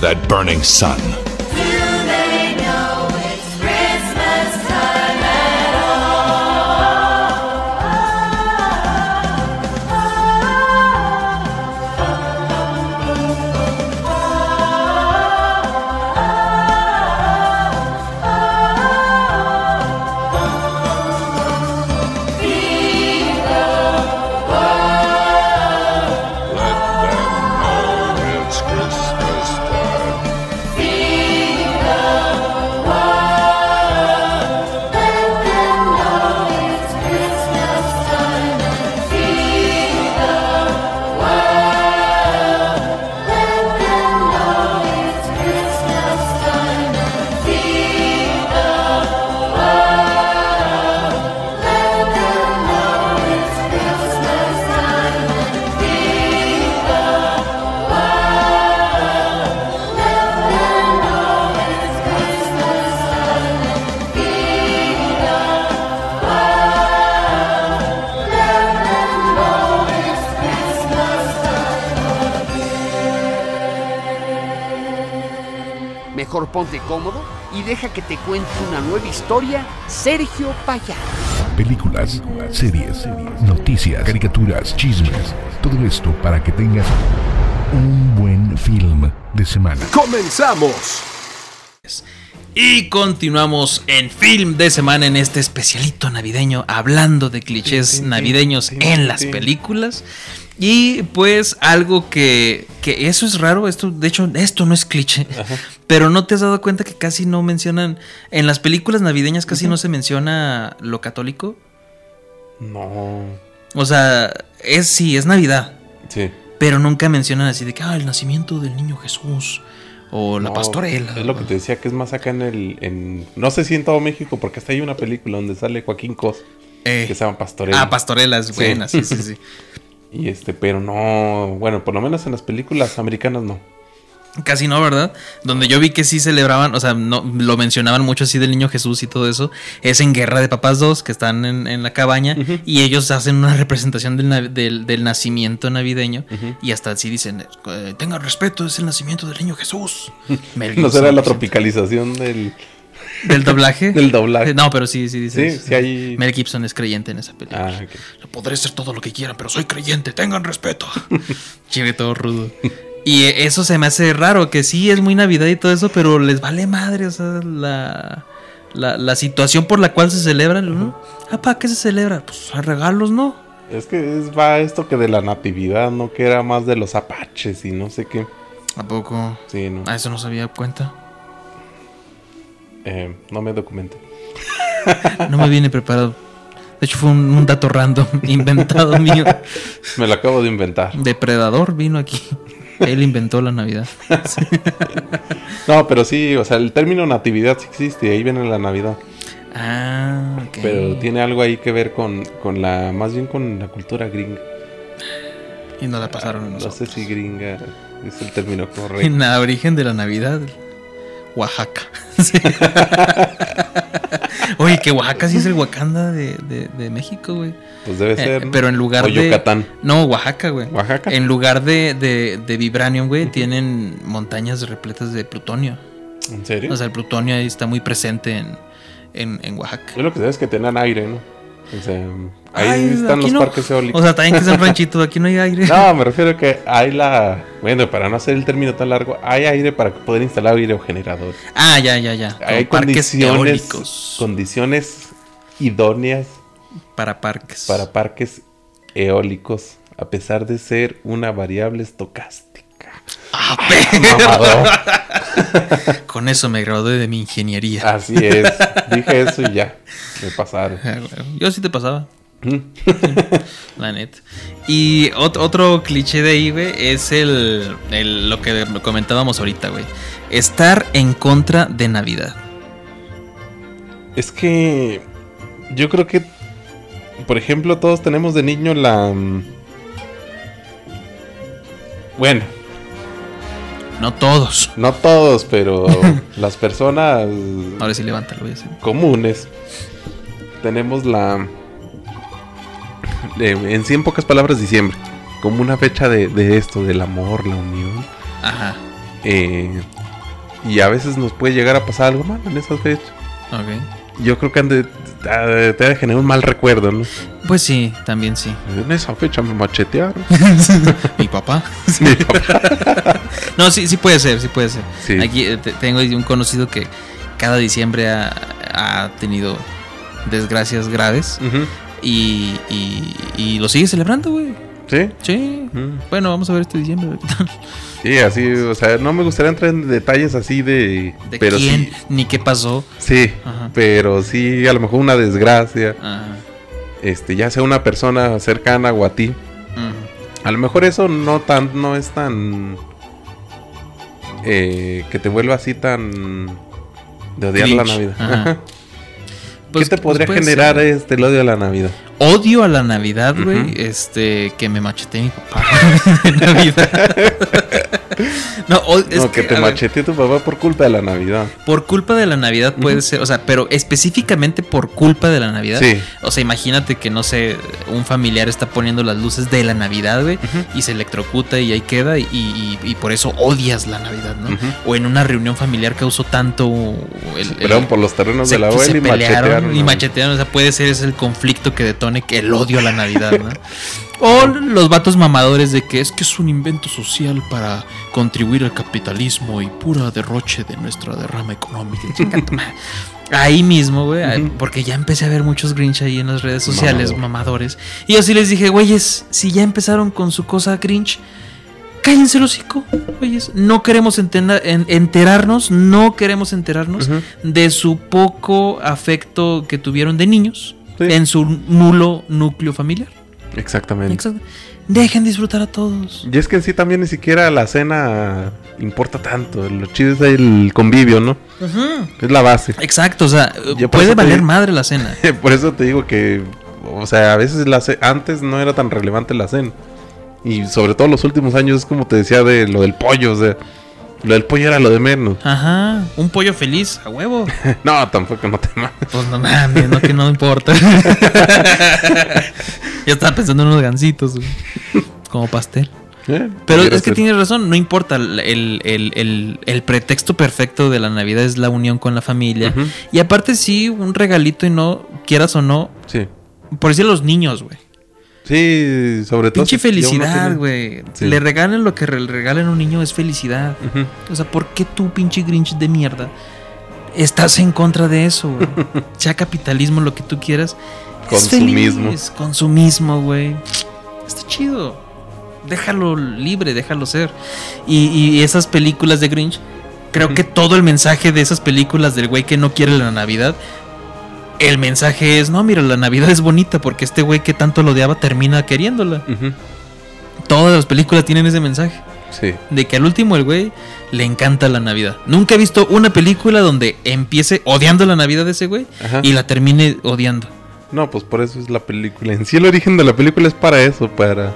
Speaker 9: That burning sun.
Speaker 5: Mejor ponte cómodo y deja que te cuente una nueva historia, Sergio Payá.
Speaker 3: Películas, series, noticias, caricaturas, chismes. Todo esto para que tengas un buen film de semana.
Speaker 7: ¡Comenzamos!
Speaker 1: Y continuamos en film de semana en este especialito navideño, hablando de clichés navideños en las películas. Y pues algo que, que eso es raro, esto, de hecho, esto no es cliché, pero no te has dado cuenta que casi no mencionan, en las películas navideñas casi no se menciona lo católico.
Speaker 2: No.
Speaker 1: O sea, es sí, es Navidad,
Speaker 2: Sí.
Speaker 1: pero nunca mencionan así de que, ah, el nacimiento del niño Jesús o la
Speaker 2: No,
Speaker 1: pastorela.
Speaker 2: Es lo que te decía que es más acá en el. En, no sé si en todo México, porque hasta hay una película donde sale Joaquín Cos
Speaker 1: Eh,
Speaker 2: que se llama Pastorela.
Speaker 1: ah, pastorela es
Speaker 2: Sí.
Speaker 1: buena, sí, sí, sí.
Speaker 2: Y este, pero no. Bueno, por lo menos en las películas americanas no.
Speaker 1: Casi no, ¿verdad? Donde yo vi que sí celebraban, o sea, no, lo mencionaban mucho así del niño Jesús y todo eso, es en Guerra de Papás 2, que están en, en la cabaña, y ellos hacen una representación del, del- del nacimiento navideño, y hasta así dicen, eh, tengan respeto, es el nacimiento del niño Jesús.
Speaker 2: No será la
Speaker 1: presenta-
Speaker 2: tropicalización del.
Speaker 1: ¿Del doblaje?
Speaker 2: Del doblaje.
Speaker 1: No, pero sí, sí, dice.
Speaker 2: Sí, sí hay-
Speaker 1: Mel Gibson es creyente en esa película.
Speaker 2: Ah, ok.
Speaker 1: Podré ser todo lo que quieran, pero soy creyente, tengan respeto. Chive todo rudo. Y eso se me hace raro, que sí es muy Navidad y todo eso, pero les vale madre, o sea, la, la, la situación por la cual se celebra, ¿no? Ah, ¿para qué se celebra? Pues a regalos, ¿no?
Speaker 2: Es que es, va esto que de la natividad, ¿no? Que era más de los apaches y no sé qué.
Speaker 1: ¿A poco?
Speaker 2: Sí, no.
Speaker 1: A eso no se había cuenta.
Speaker 2: Eh, no me documenté.
Speaker 1: No me viene preparado. De hecho, fue un, un dato random inventado mío.
Speaker 2: Me lo acabo de inventar.
Speaker 1: Depredador vino aquí. Él inventó la Navidad.
Speaker 2: No, pero sí, o sea, el término natividad sí existe, ahí viene la Navidad.
Speaker 1: Ah, ok.
Speaker 2: Pero tiene algo ahí que ver con, con la, más bien con la cultura gringa.
Speaker 1: Y no la pasaron a
Speaker 2: No
Speaker 1: nosotros.
Speaker 2: sé si gringa es el término
Speaker 1: En
Speaker 2: correcto.
Speaker 1: la origen de la Navidad, Oaxaca. Sí. Oye, que Oaxaca sí es el Wakanda de, de- de México, güey.
Speaker 2: Pues debe
Speaker 1: Eh,
Speaker 2: ser. ¿no?
Speaker 1: pero en lugar
Speaker 2: o
Speaker 1: de.
Speaker 2: Yucatán.
Speaker 1: No, Oaxaca, güey.
Speaker 2: ¿Oaxaca?
Speaker 1: En lugar de, de, de Vibranium, güey, tienen montañas repletas de plutonio.
Speaker 2: ¿En serio?
Speaker 1: O sea, el plutonio ahí está muy presente en, en, en Oaxaca.
Speaker 2: Yo lo que sé es que tenían aire, ¿no? O sea, ahí
Speaker 1: Ay,
Speaker 2: están los
Speaker 1: no.
Speaker 2: parques eólicos.
Speaker 1: O sea, también que es un ranchito, aquí no hay aire.
Speaker 2: No, me refiero a que hay la. Bueno, para no hacer el término tan largo, hay aire para poder instalar aerogenerador.
Speaker 1: Ah, ya, ya, ya.
Speaker 2: Hay condiciones,
Speaker 1: eólicos
Speaker 2: condiciones idóneas
Speaker 1: para parques.
Speaker 2: para parques eólicos, a pesar de ser una variable estocástica.
Speaker 1: Ah,
Speaker 2: Mamador.
Speaker 1: Con eso me gradué de mi ingeniería.
Speaker 2: Así es. Dije eso y ya. Me pasaron.
Speaker 1: Yo sí te pasaba.
Speaker 2: Mm.
Speaker 1: La neta. Y ot- otro cliché de ahí, güey, es el, el- lo que comentábamos ahorita, güey. Estar en contra de Navidad.
Speaker 2: Es que yo creo que, por ejemplo, todos tenemos de niño la... mm, Bueno,
Speaker 1: No todos.
Speaker 2: no todos, pero las personas
Speaker 1: Ahora sí, levántalo, voy a decir.
Speaker 2: comunes tenemos la... en sí, en pocas palabras, diciembre. Como una fecha de, de esto, del amor, la unión.
Speaker 1: Ajá.
Speaker 2: Eh, y a veces nos puede llegar a pasar algo malo en esas fechas.
Speaker 1: Ok.
Speaker 2: Yo creo que han de, te te ha de generar un mal recuerdo, ¿no?
Speaker 1: Pues sí, también sí.
Speaker 2: En esa fecha me machetearon.
Speaker 1: Mi papá.
Speaker 2: Mi papá.
Speaker 1: No, sí, sí puede ser, sí puede ser.
Speaker 2: Sí.
Speaker 1: Aquí eh, te- tengo un conocido que cada diciembre ha, ha tenido desgracias graves y, y, y lo sigue celebrando, güey.
Speaker 2: ¿Sí?
Speaker 1: Sí.
Speaker 2: Mm.
Speaker 1: Bueno, vamos a ver este diciembre.
Speaker 2: Sí, así, o sea, no me gustaría entrar en detalles así de...
Speaker 1: ¿De
Speaker 2: pero
Speaker 1: quién?
Speaker 2: sí,
Speaker 1: Ni qué pasó.
Speaker 2: sí,
Speaker 1: Ajá.
Speaker 2: pero sí, a lo mejor una desgracia,
Speaker 1: Ajá.
Speaker 2: este, ya sea una persona cercana o a ti. A lo mejor eso no tan, no es tan... eh, que te vuelva así tan... De odiar la. Navidad.
Speaker 1: Ajá.
Speaker 2: Ajá.
Speaker 1: Pues-
Speaker 2: ¿Qué te
Speaker 1: pues
Speaker 2: podría
Speaker 1: puede
Speaker 2: generar este el odio a la Navidad?
Speaker 1: Odio a la Navidad, güey. Este, que me machete mi papá en Navidad. no, o- es
Speaker 2: no, que, te macheteó tu papá por culpa de la Navidad.
Speaker 1: Por culpa de la Navidad puede ser, o sea, pero específicamente por culpa de la Navidad.
Speaker 2: Sí.
Speaker 1: O sea, imagínate que, no sé, un familiar está poniendo las luces de la Navidad, güey, y se electrocuta y ahí queda, y, y- y por eso odias la Navidad, ¿no? O en una reunión familiar causó tanto. El, el-
Speaker 2: por los terrenos
Speaker 1: se,
Speaker 2: de la abuela y
Speaker 1: pelearon
Speaker 2: machetearon.
Speaker 1: y machetearon. O sea, puede ser ese el conflicto que que el odio a la Navidad, ¿no? o los vatos mamadores de que es que es un invento social para contribuir al capitalismo y pura derroche de nuestra derrama económica. Ahí mismo, güey, porque ya empecé a ver muchos Grinch ahí en las redes sociales,
Speaker 2: Mamador.
Speaker 1: mamadores. Y yo sí les dije, güeyes, si ya empezaron con su cosa Grinch, cállense el hocico, güeyes. No queremos entena- en- enterarnos, no queremos enterarnos de su poco afecto que tuvieron de niños
Speaker 2: Sí.
Speaker 1: en su nulo núcleo familiar.
Speaker 2: Exactamente.
Speaker 1: Dejen disfrutar a todos.
Speaker 2: Y es que en sí también ni siquiera la cena importa tanto. Lo chido es el convivio, ¿no? Es la base.
Speaker 1: Exacto, o sea,
Speaker 2: Yo
Speaker 1: puede valer
Speaker 2: digo-
Speaker 1: madre la cena.
Speaker 2: Por eso te digo que, o sea, a veces la antes no era tan relevante la cena. Y sobre todo los últimos años es como te decía de lo del pollo, o sea, lo del pollo era lo de menos.
Speaker 1: Ajá, un pollo feliz, a huevo.
Speaker 2: no, tampoco no te mames.
Speaker 1: Pues no mames, no que no importa. ya estaba pensando en unos gancitos, güey. Como pastel.
Speaker 2: ¿Eh?
Speaker 1: Pero es que
Speaker 2: ser.
Speaker 1: tienes razón, no importa. El, el- el- el pretexto perfecto de la Navidad es la unión con la familia. Y aparte, sí, un regalito y no, quieras o no,
Speaker 2: Sí.
Speaker 1: por decir los niños, güey.
Speaker 2: Sí, sobre todo.
Speaker 1: Pinche
Speaker 2: si
Speaker 1: felicidad, güey.
Speaker 2: Sí.
Speaker 1: Le regalen lo que le regalen a un niño es felicidad. O sea, ¿por qué tú, pinche Grinch de mierda, estás en contra de eso, güey? sea capitalismo, lo que tú quieras. es
Speaker 2: Consumismo.
Speaker 1: feliz, Consumismo, güey. Está chido. déjalo libre, déjalo ser. Y, y esas películas de Grinch, creo que todo el mensaje de esas películas del güey que no quiere la Navidad, el mensaje es, no, mira, la Navidad es bonita porque este güey que tanto lo odiaba termina queriéndola. Todas las películas tienen ese mensaje.
Speaker 2: Sí.
Speaker 1: De que al último el güey le encanta la Navidad. Nunca he visto una película donde empiece odiando la Navidad de ese güey
Speaker 2: Ajá.
Speaker 1: y la termine odiando.
Speaker 2: No, pues por eso es la película. En sí el origen de la película es para eso, para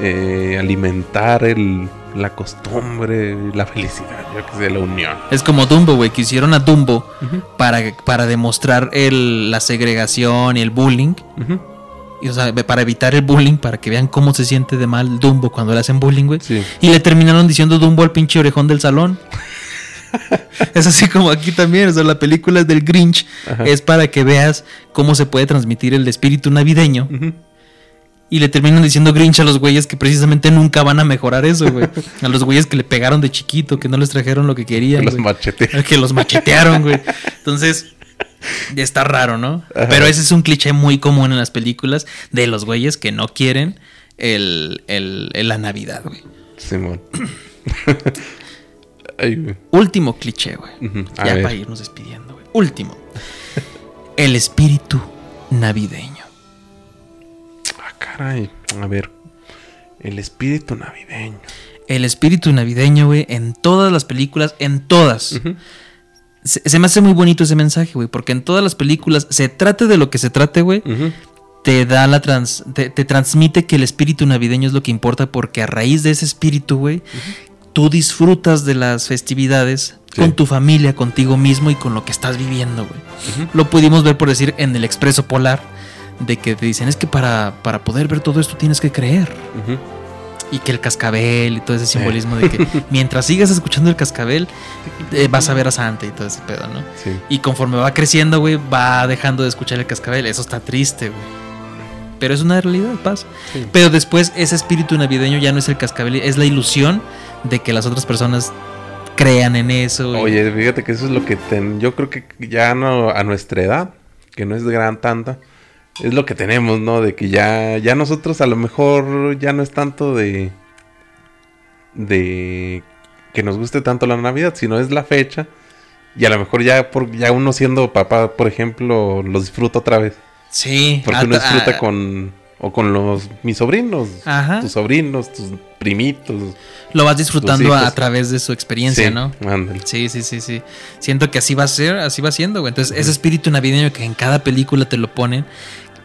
Speaker 2: eh, alimentar el, la costumbre, la felicidad, yo que sé, la unión.
Speaker 1: Es como Dumbo, güey, que hicieron a Dumbo para, para demostrar el, la segregación y el bullying. Y, o sea, para evitar el bullying, para que vean cómo se siente de mal Dumbo cuando le hacen bullying, güey.
Speaker 2: Sí.
Speaker 1: Y le terminaron diciendo Dumbo al pinche orejón del salón. es así como aquí también, o sea, la película del Grinch
Speaker 2: Ajá.
Speaker 1: es para que veas cómo se puede transmitir el espíritu navideño. Y le terminan diciendo Grinch a los güeyes que precisamente nunca van a mejorar eso, güey. A los güeyes que le pegaron de chiquito, que no les trajeron lo que querían.
Speaker 2: Que los machetearon.
Speaker 1: Que los machetearon, güey. Entonces, está raro, ¿no?
Speaker 2: Ajá.
Speaker 1: Pero ese es un cliché muy común en las películas de los güeyes que no quieren el, el- el- la Navidad, güey.
Speaker 2: Simón. Ay, güey.
Speaker 1: Último cliché, güey. Ya
Speaker 2: ver.
Speaker 1: para irnos despidiendo, güey. Último. El espíritu navideño.
Speaker 2: Caray. A ver. El espíritu navideño.
Speaker 1: El espíritu navideño, güey, en todas las películas, en todas. Se, se me hace muy bonito ese mensaje, güey, porque en todas las películas, se trate de lo que se trate, güey, te da la trans, te, te transmite que el espíritu navideño es lo que importa, porque a raíz de ese espíritu, güey, tú disfrutas de las festividades
Speaker 2: Sí.
Speaker 1: con tu familia, contigo mismo y con lo que estás viviendo, güey. Lo pudimos ver, por decir, en el Expreso Polar, de que te dicen, es que para, para poder ver todo esto tienes que creer. Y que el cascabel y todo ese simbolismo de que mientras sigas escuchando el cascabel, eh, vas a ver a Santa y todo ese pedo, ¿no?
Speaker 2: Sí.
Speaker 1: Y conforme va creciendo, güey, va dejando de escuchar el cascabel. Eso está triste, güey. Pero es una realidad.
Speaker 2: Sí.
Speaker 1: Pero después ese espíritu navideño ya no es el cascabel, es la ilusión de que las otras personas crean en eso. güey.
Speaker 2: Oye, fíjate que eso es lo que ten- yo creo que ya no a nuestra edad, que no es gran tanta, es lo que tenemos, ¿no? De que ya ya nosotros a lo mejor ya no es tanto de de que nos guste tanto la Navidad, sino es la fecha y a lo mejor ya por ya uno siendo papá, por ejemplo, lo disfruta otra vez,
Speaker 1: sí.
Speaker 2: porque uno disfruta con o con los mis sobrinos,
Speaker 1: Ajá.
Speaker 2: tus sobrinos, tus primitos.
Speaker 1: Lo vas disfrutando a, través de su experiencia,
Speaker 2: Sí,
Speaker 1: ¿no?
Speaker 2: ándale.
Speaker 1: Sí, sí, sí, sí. Siento que así va a ser, así va siendo, güey. Entonces, ese espíritu navideño que en cada película te lo ponen.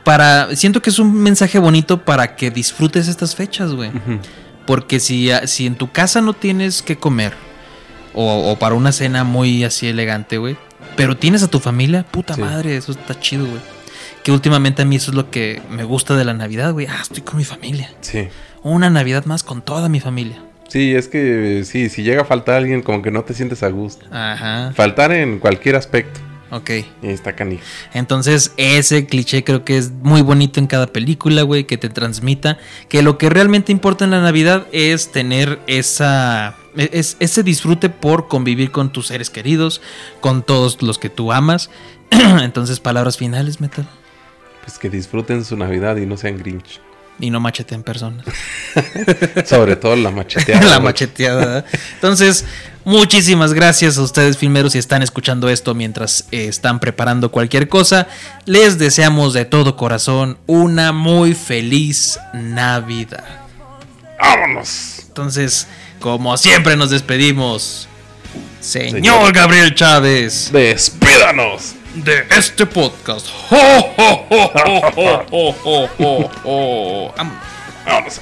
Speaker 1: Para. Siento que es un mensaje bonito para que disfrutes estas fechas, güey. Porque si, si en tu casa no tienes que comer, o, o para una cena muy así elegante, güey, pero tienes a tu familia, puta
Speaker 2: Sí.
Speaker 1: madre, eso está chido, güey. Que últimamente a mí eso es lo que me gusta de la Navidad, güey. Ah, estoy con mi familia.
Speaker 2: Sí.
Speaker 1: Una Navidad más con toda mi familia.
Speaker 2: Sí, es que sí, si llega a faltar alguien, como que no te sientes a gusto.
Speaker 1: Ajá.
Speaker 2: Faltar en cualquier aspecto.
Speaker 1: Ok.
Speaker 2: Y está canijo.
Speaker 1: Entonces, ese cliché creo que es muy bonito en cada película, güey, que te transmita que lo que realmente importa en la Navidad es tener esa es, ese disfrute por convivir con tus seres queridos, con todos los que tú amas. Entonces, palabras finales, metal.
Speaker 2: Pues que disfruten su Navidad y no sean Grinch.
Speaker 1: Y no macheten personas.
Speaker 2: Sobre todo la macheteada.
Speaker 1: la macheteada. Entonces, muchísimas gracias a ustedes, filmeros, si están escuchando esto mientras eh, están preparando cualquier cosa. Les deseamos de todo corazón una muy feliz Navidad.
Speaker 2: ¡Vámonos!
Speaker 1: Entonces, como siempre, nos despedimos. Señor,
Speaker 2: Señor
Speaker 1: Gabriel Chávez,
Speaker 2: despídanos
Speaker 1: de este podcast. ¡Ho, ho, ho!
Speaker 2: Vámonos.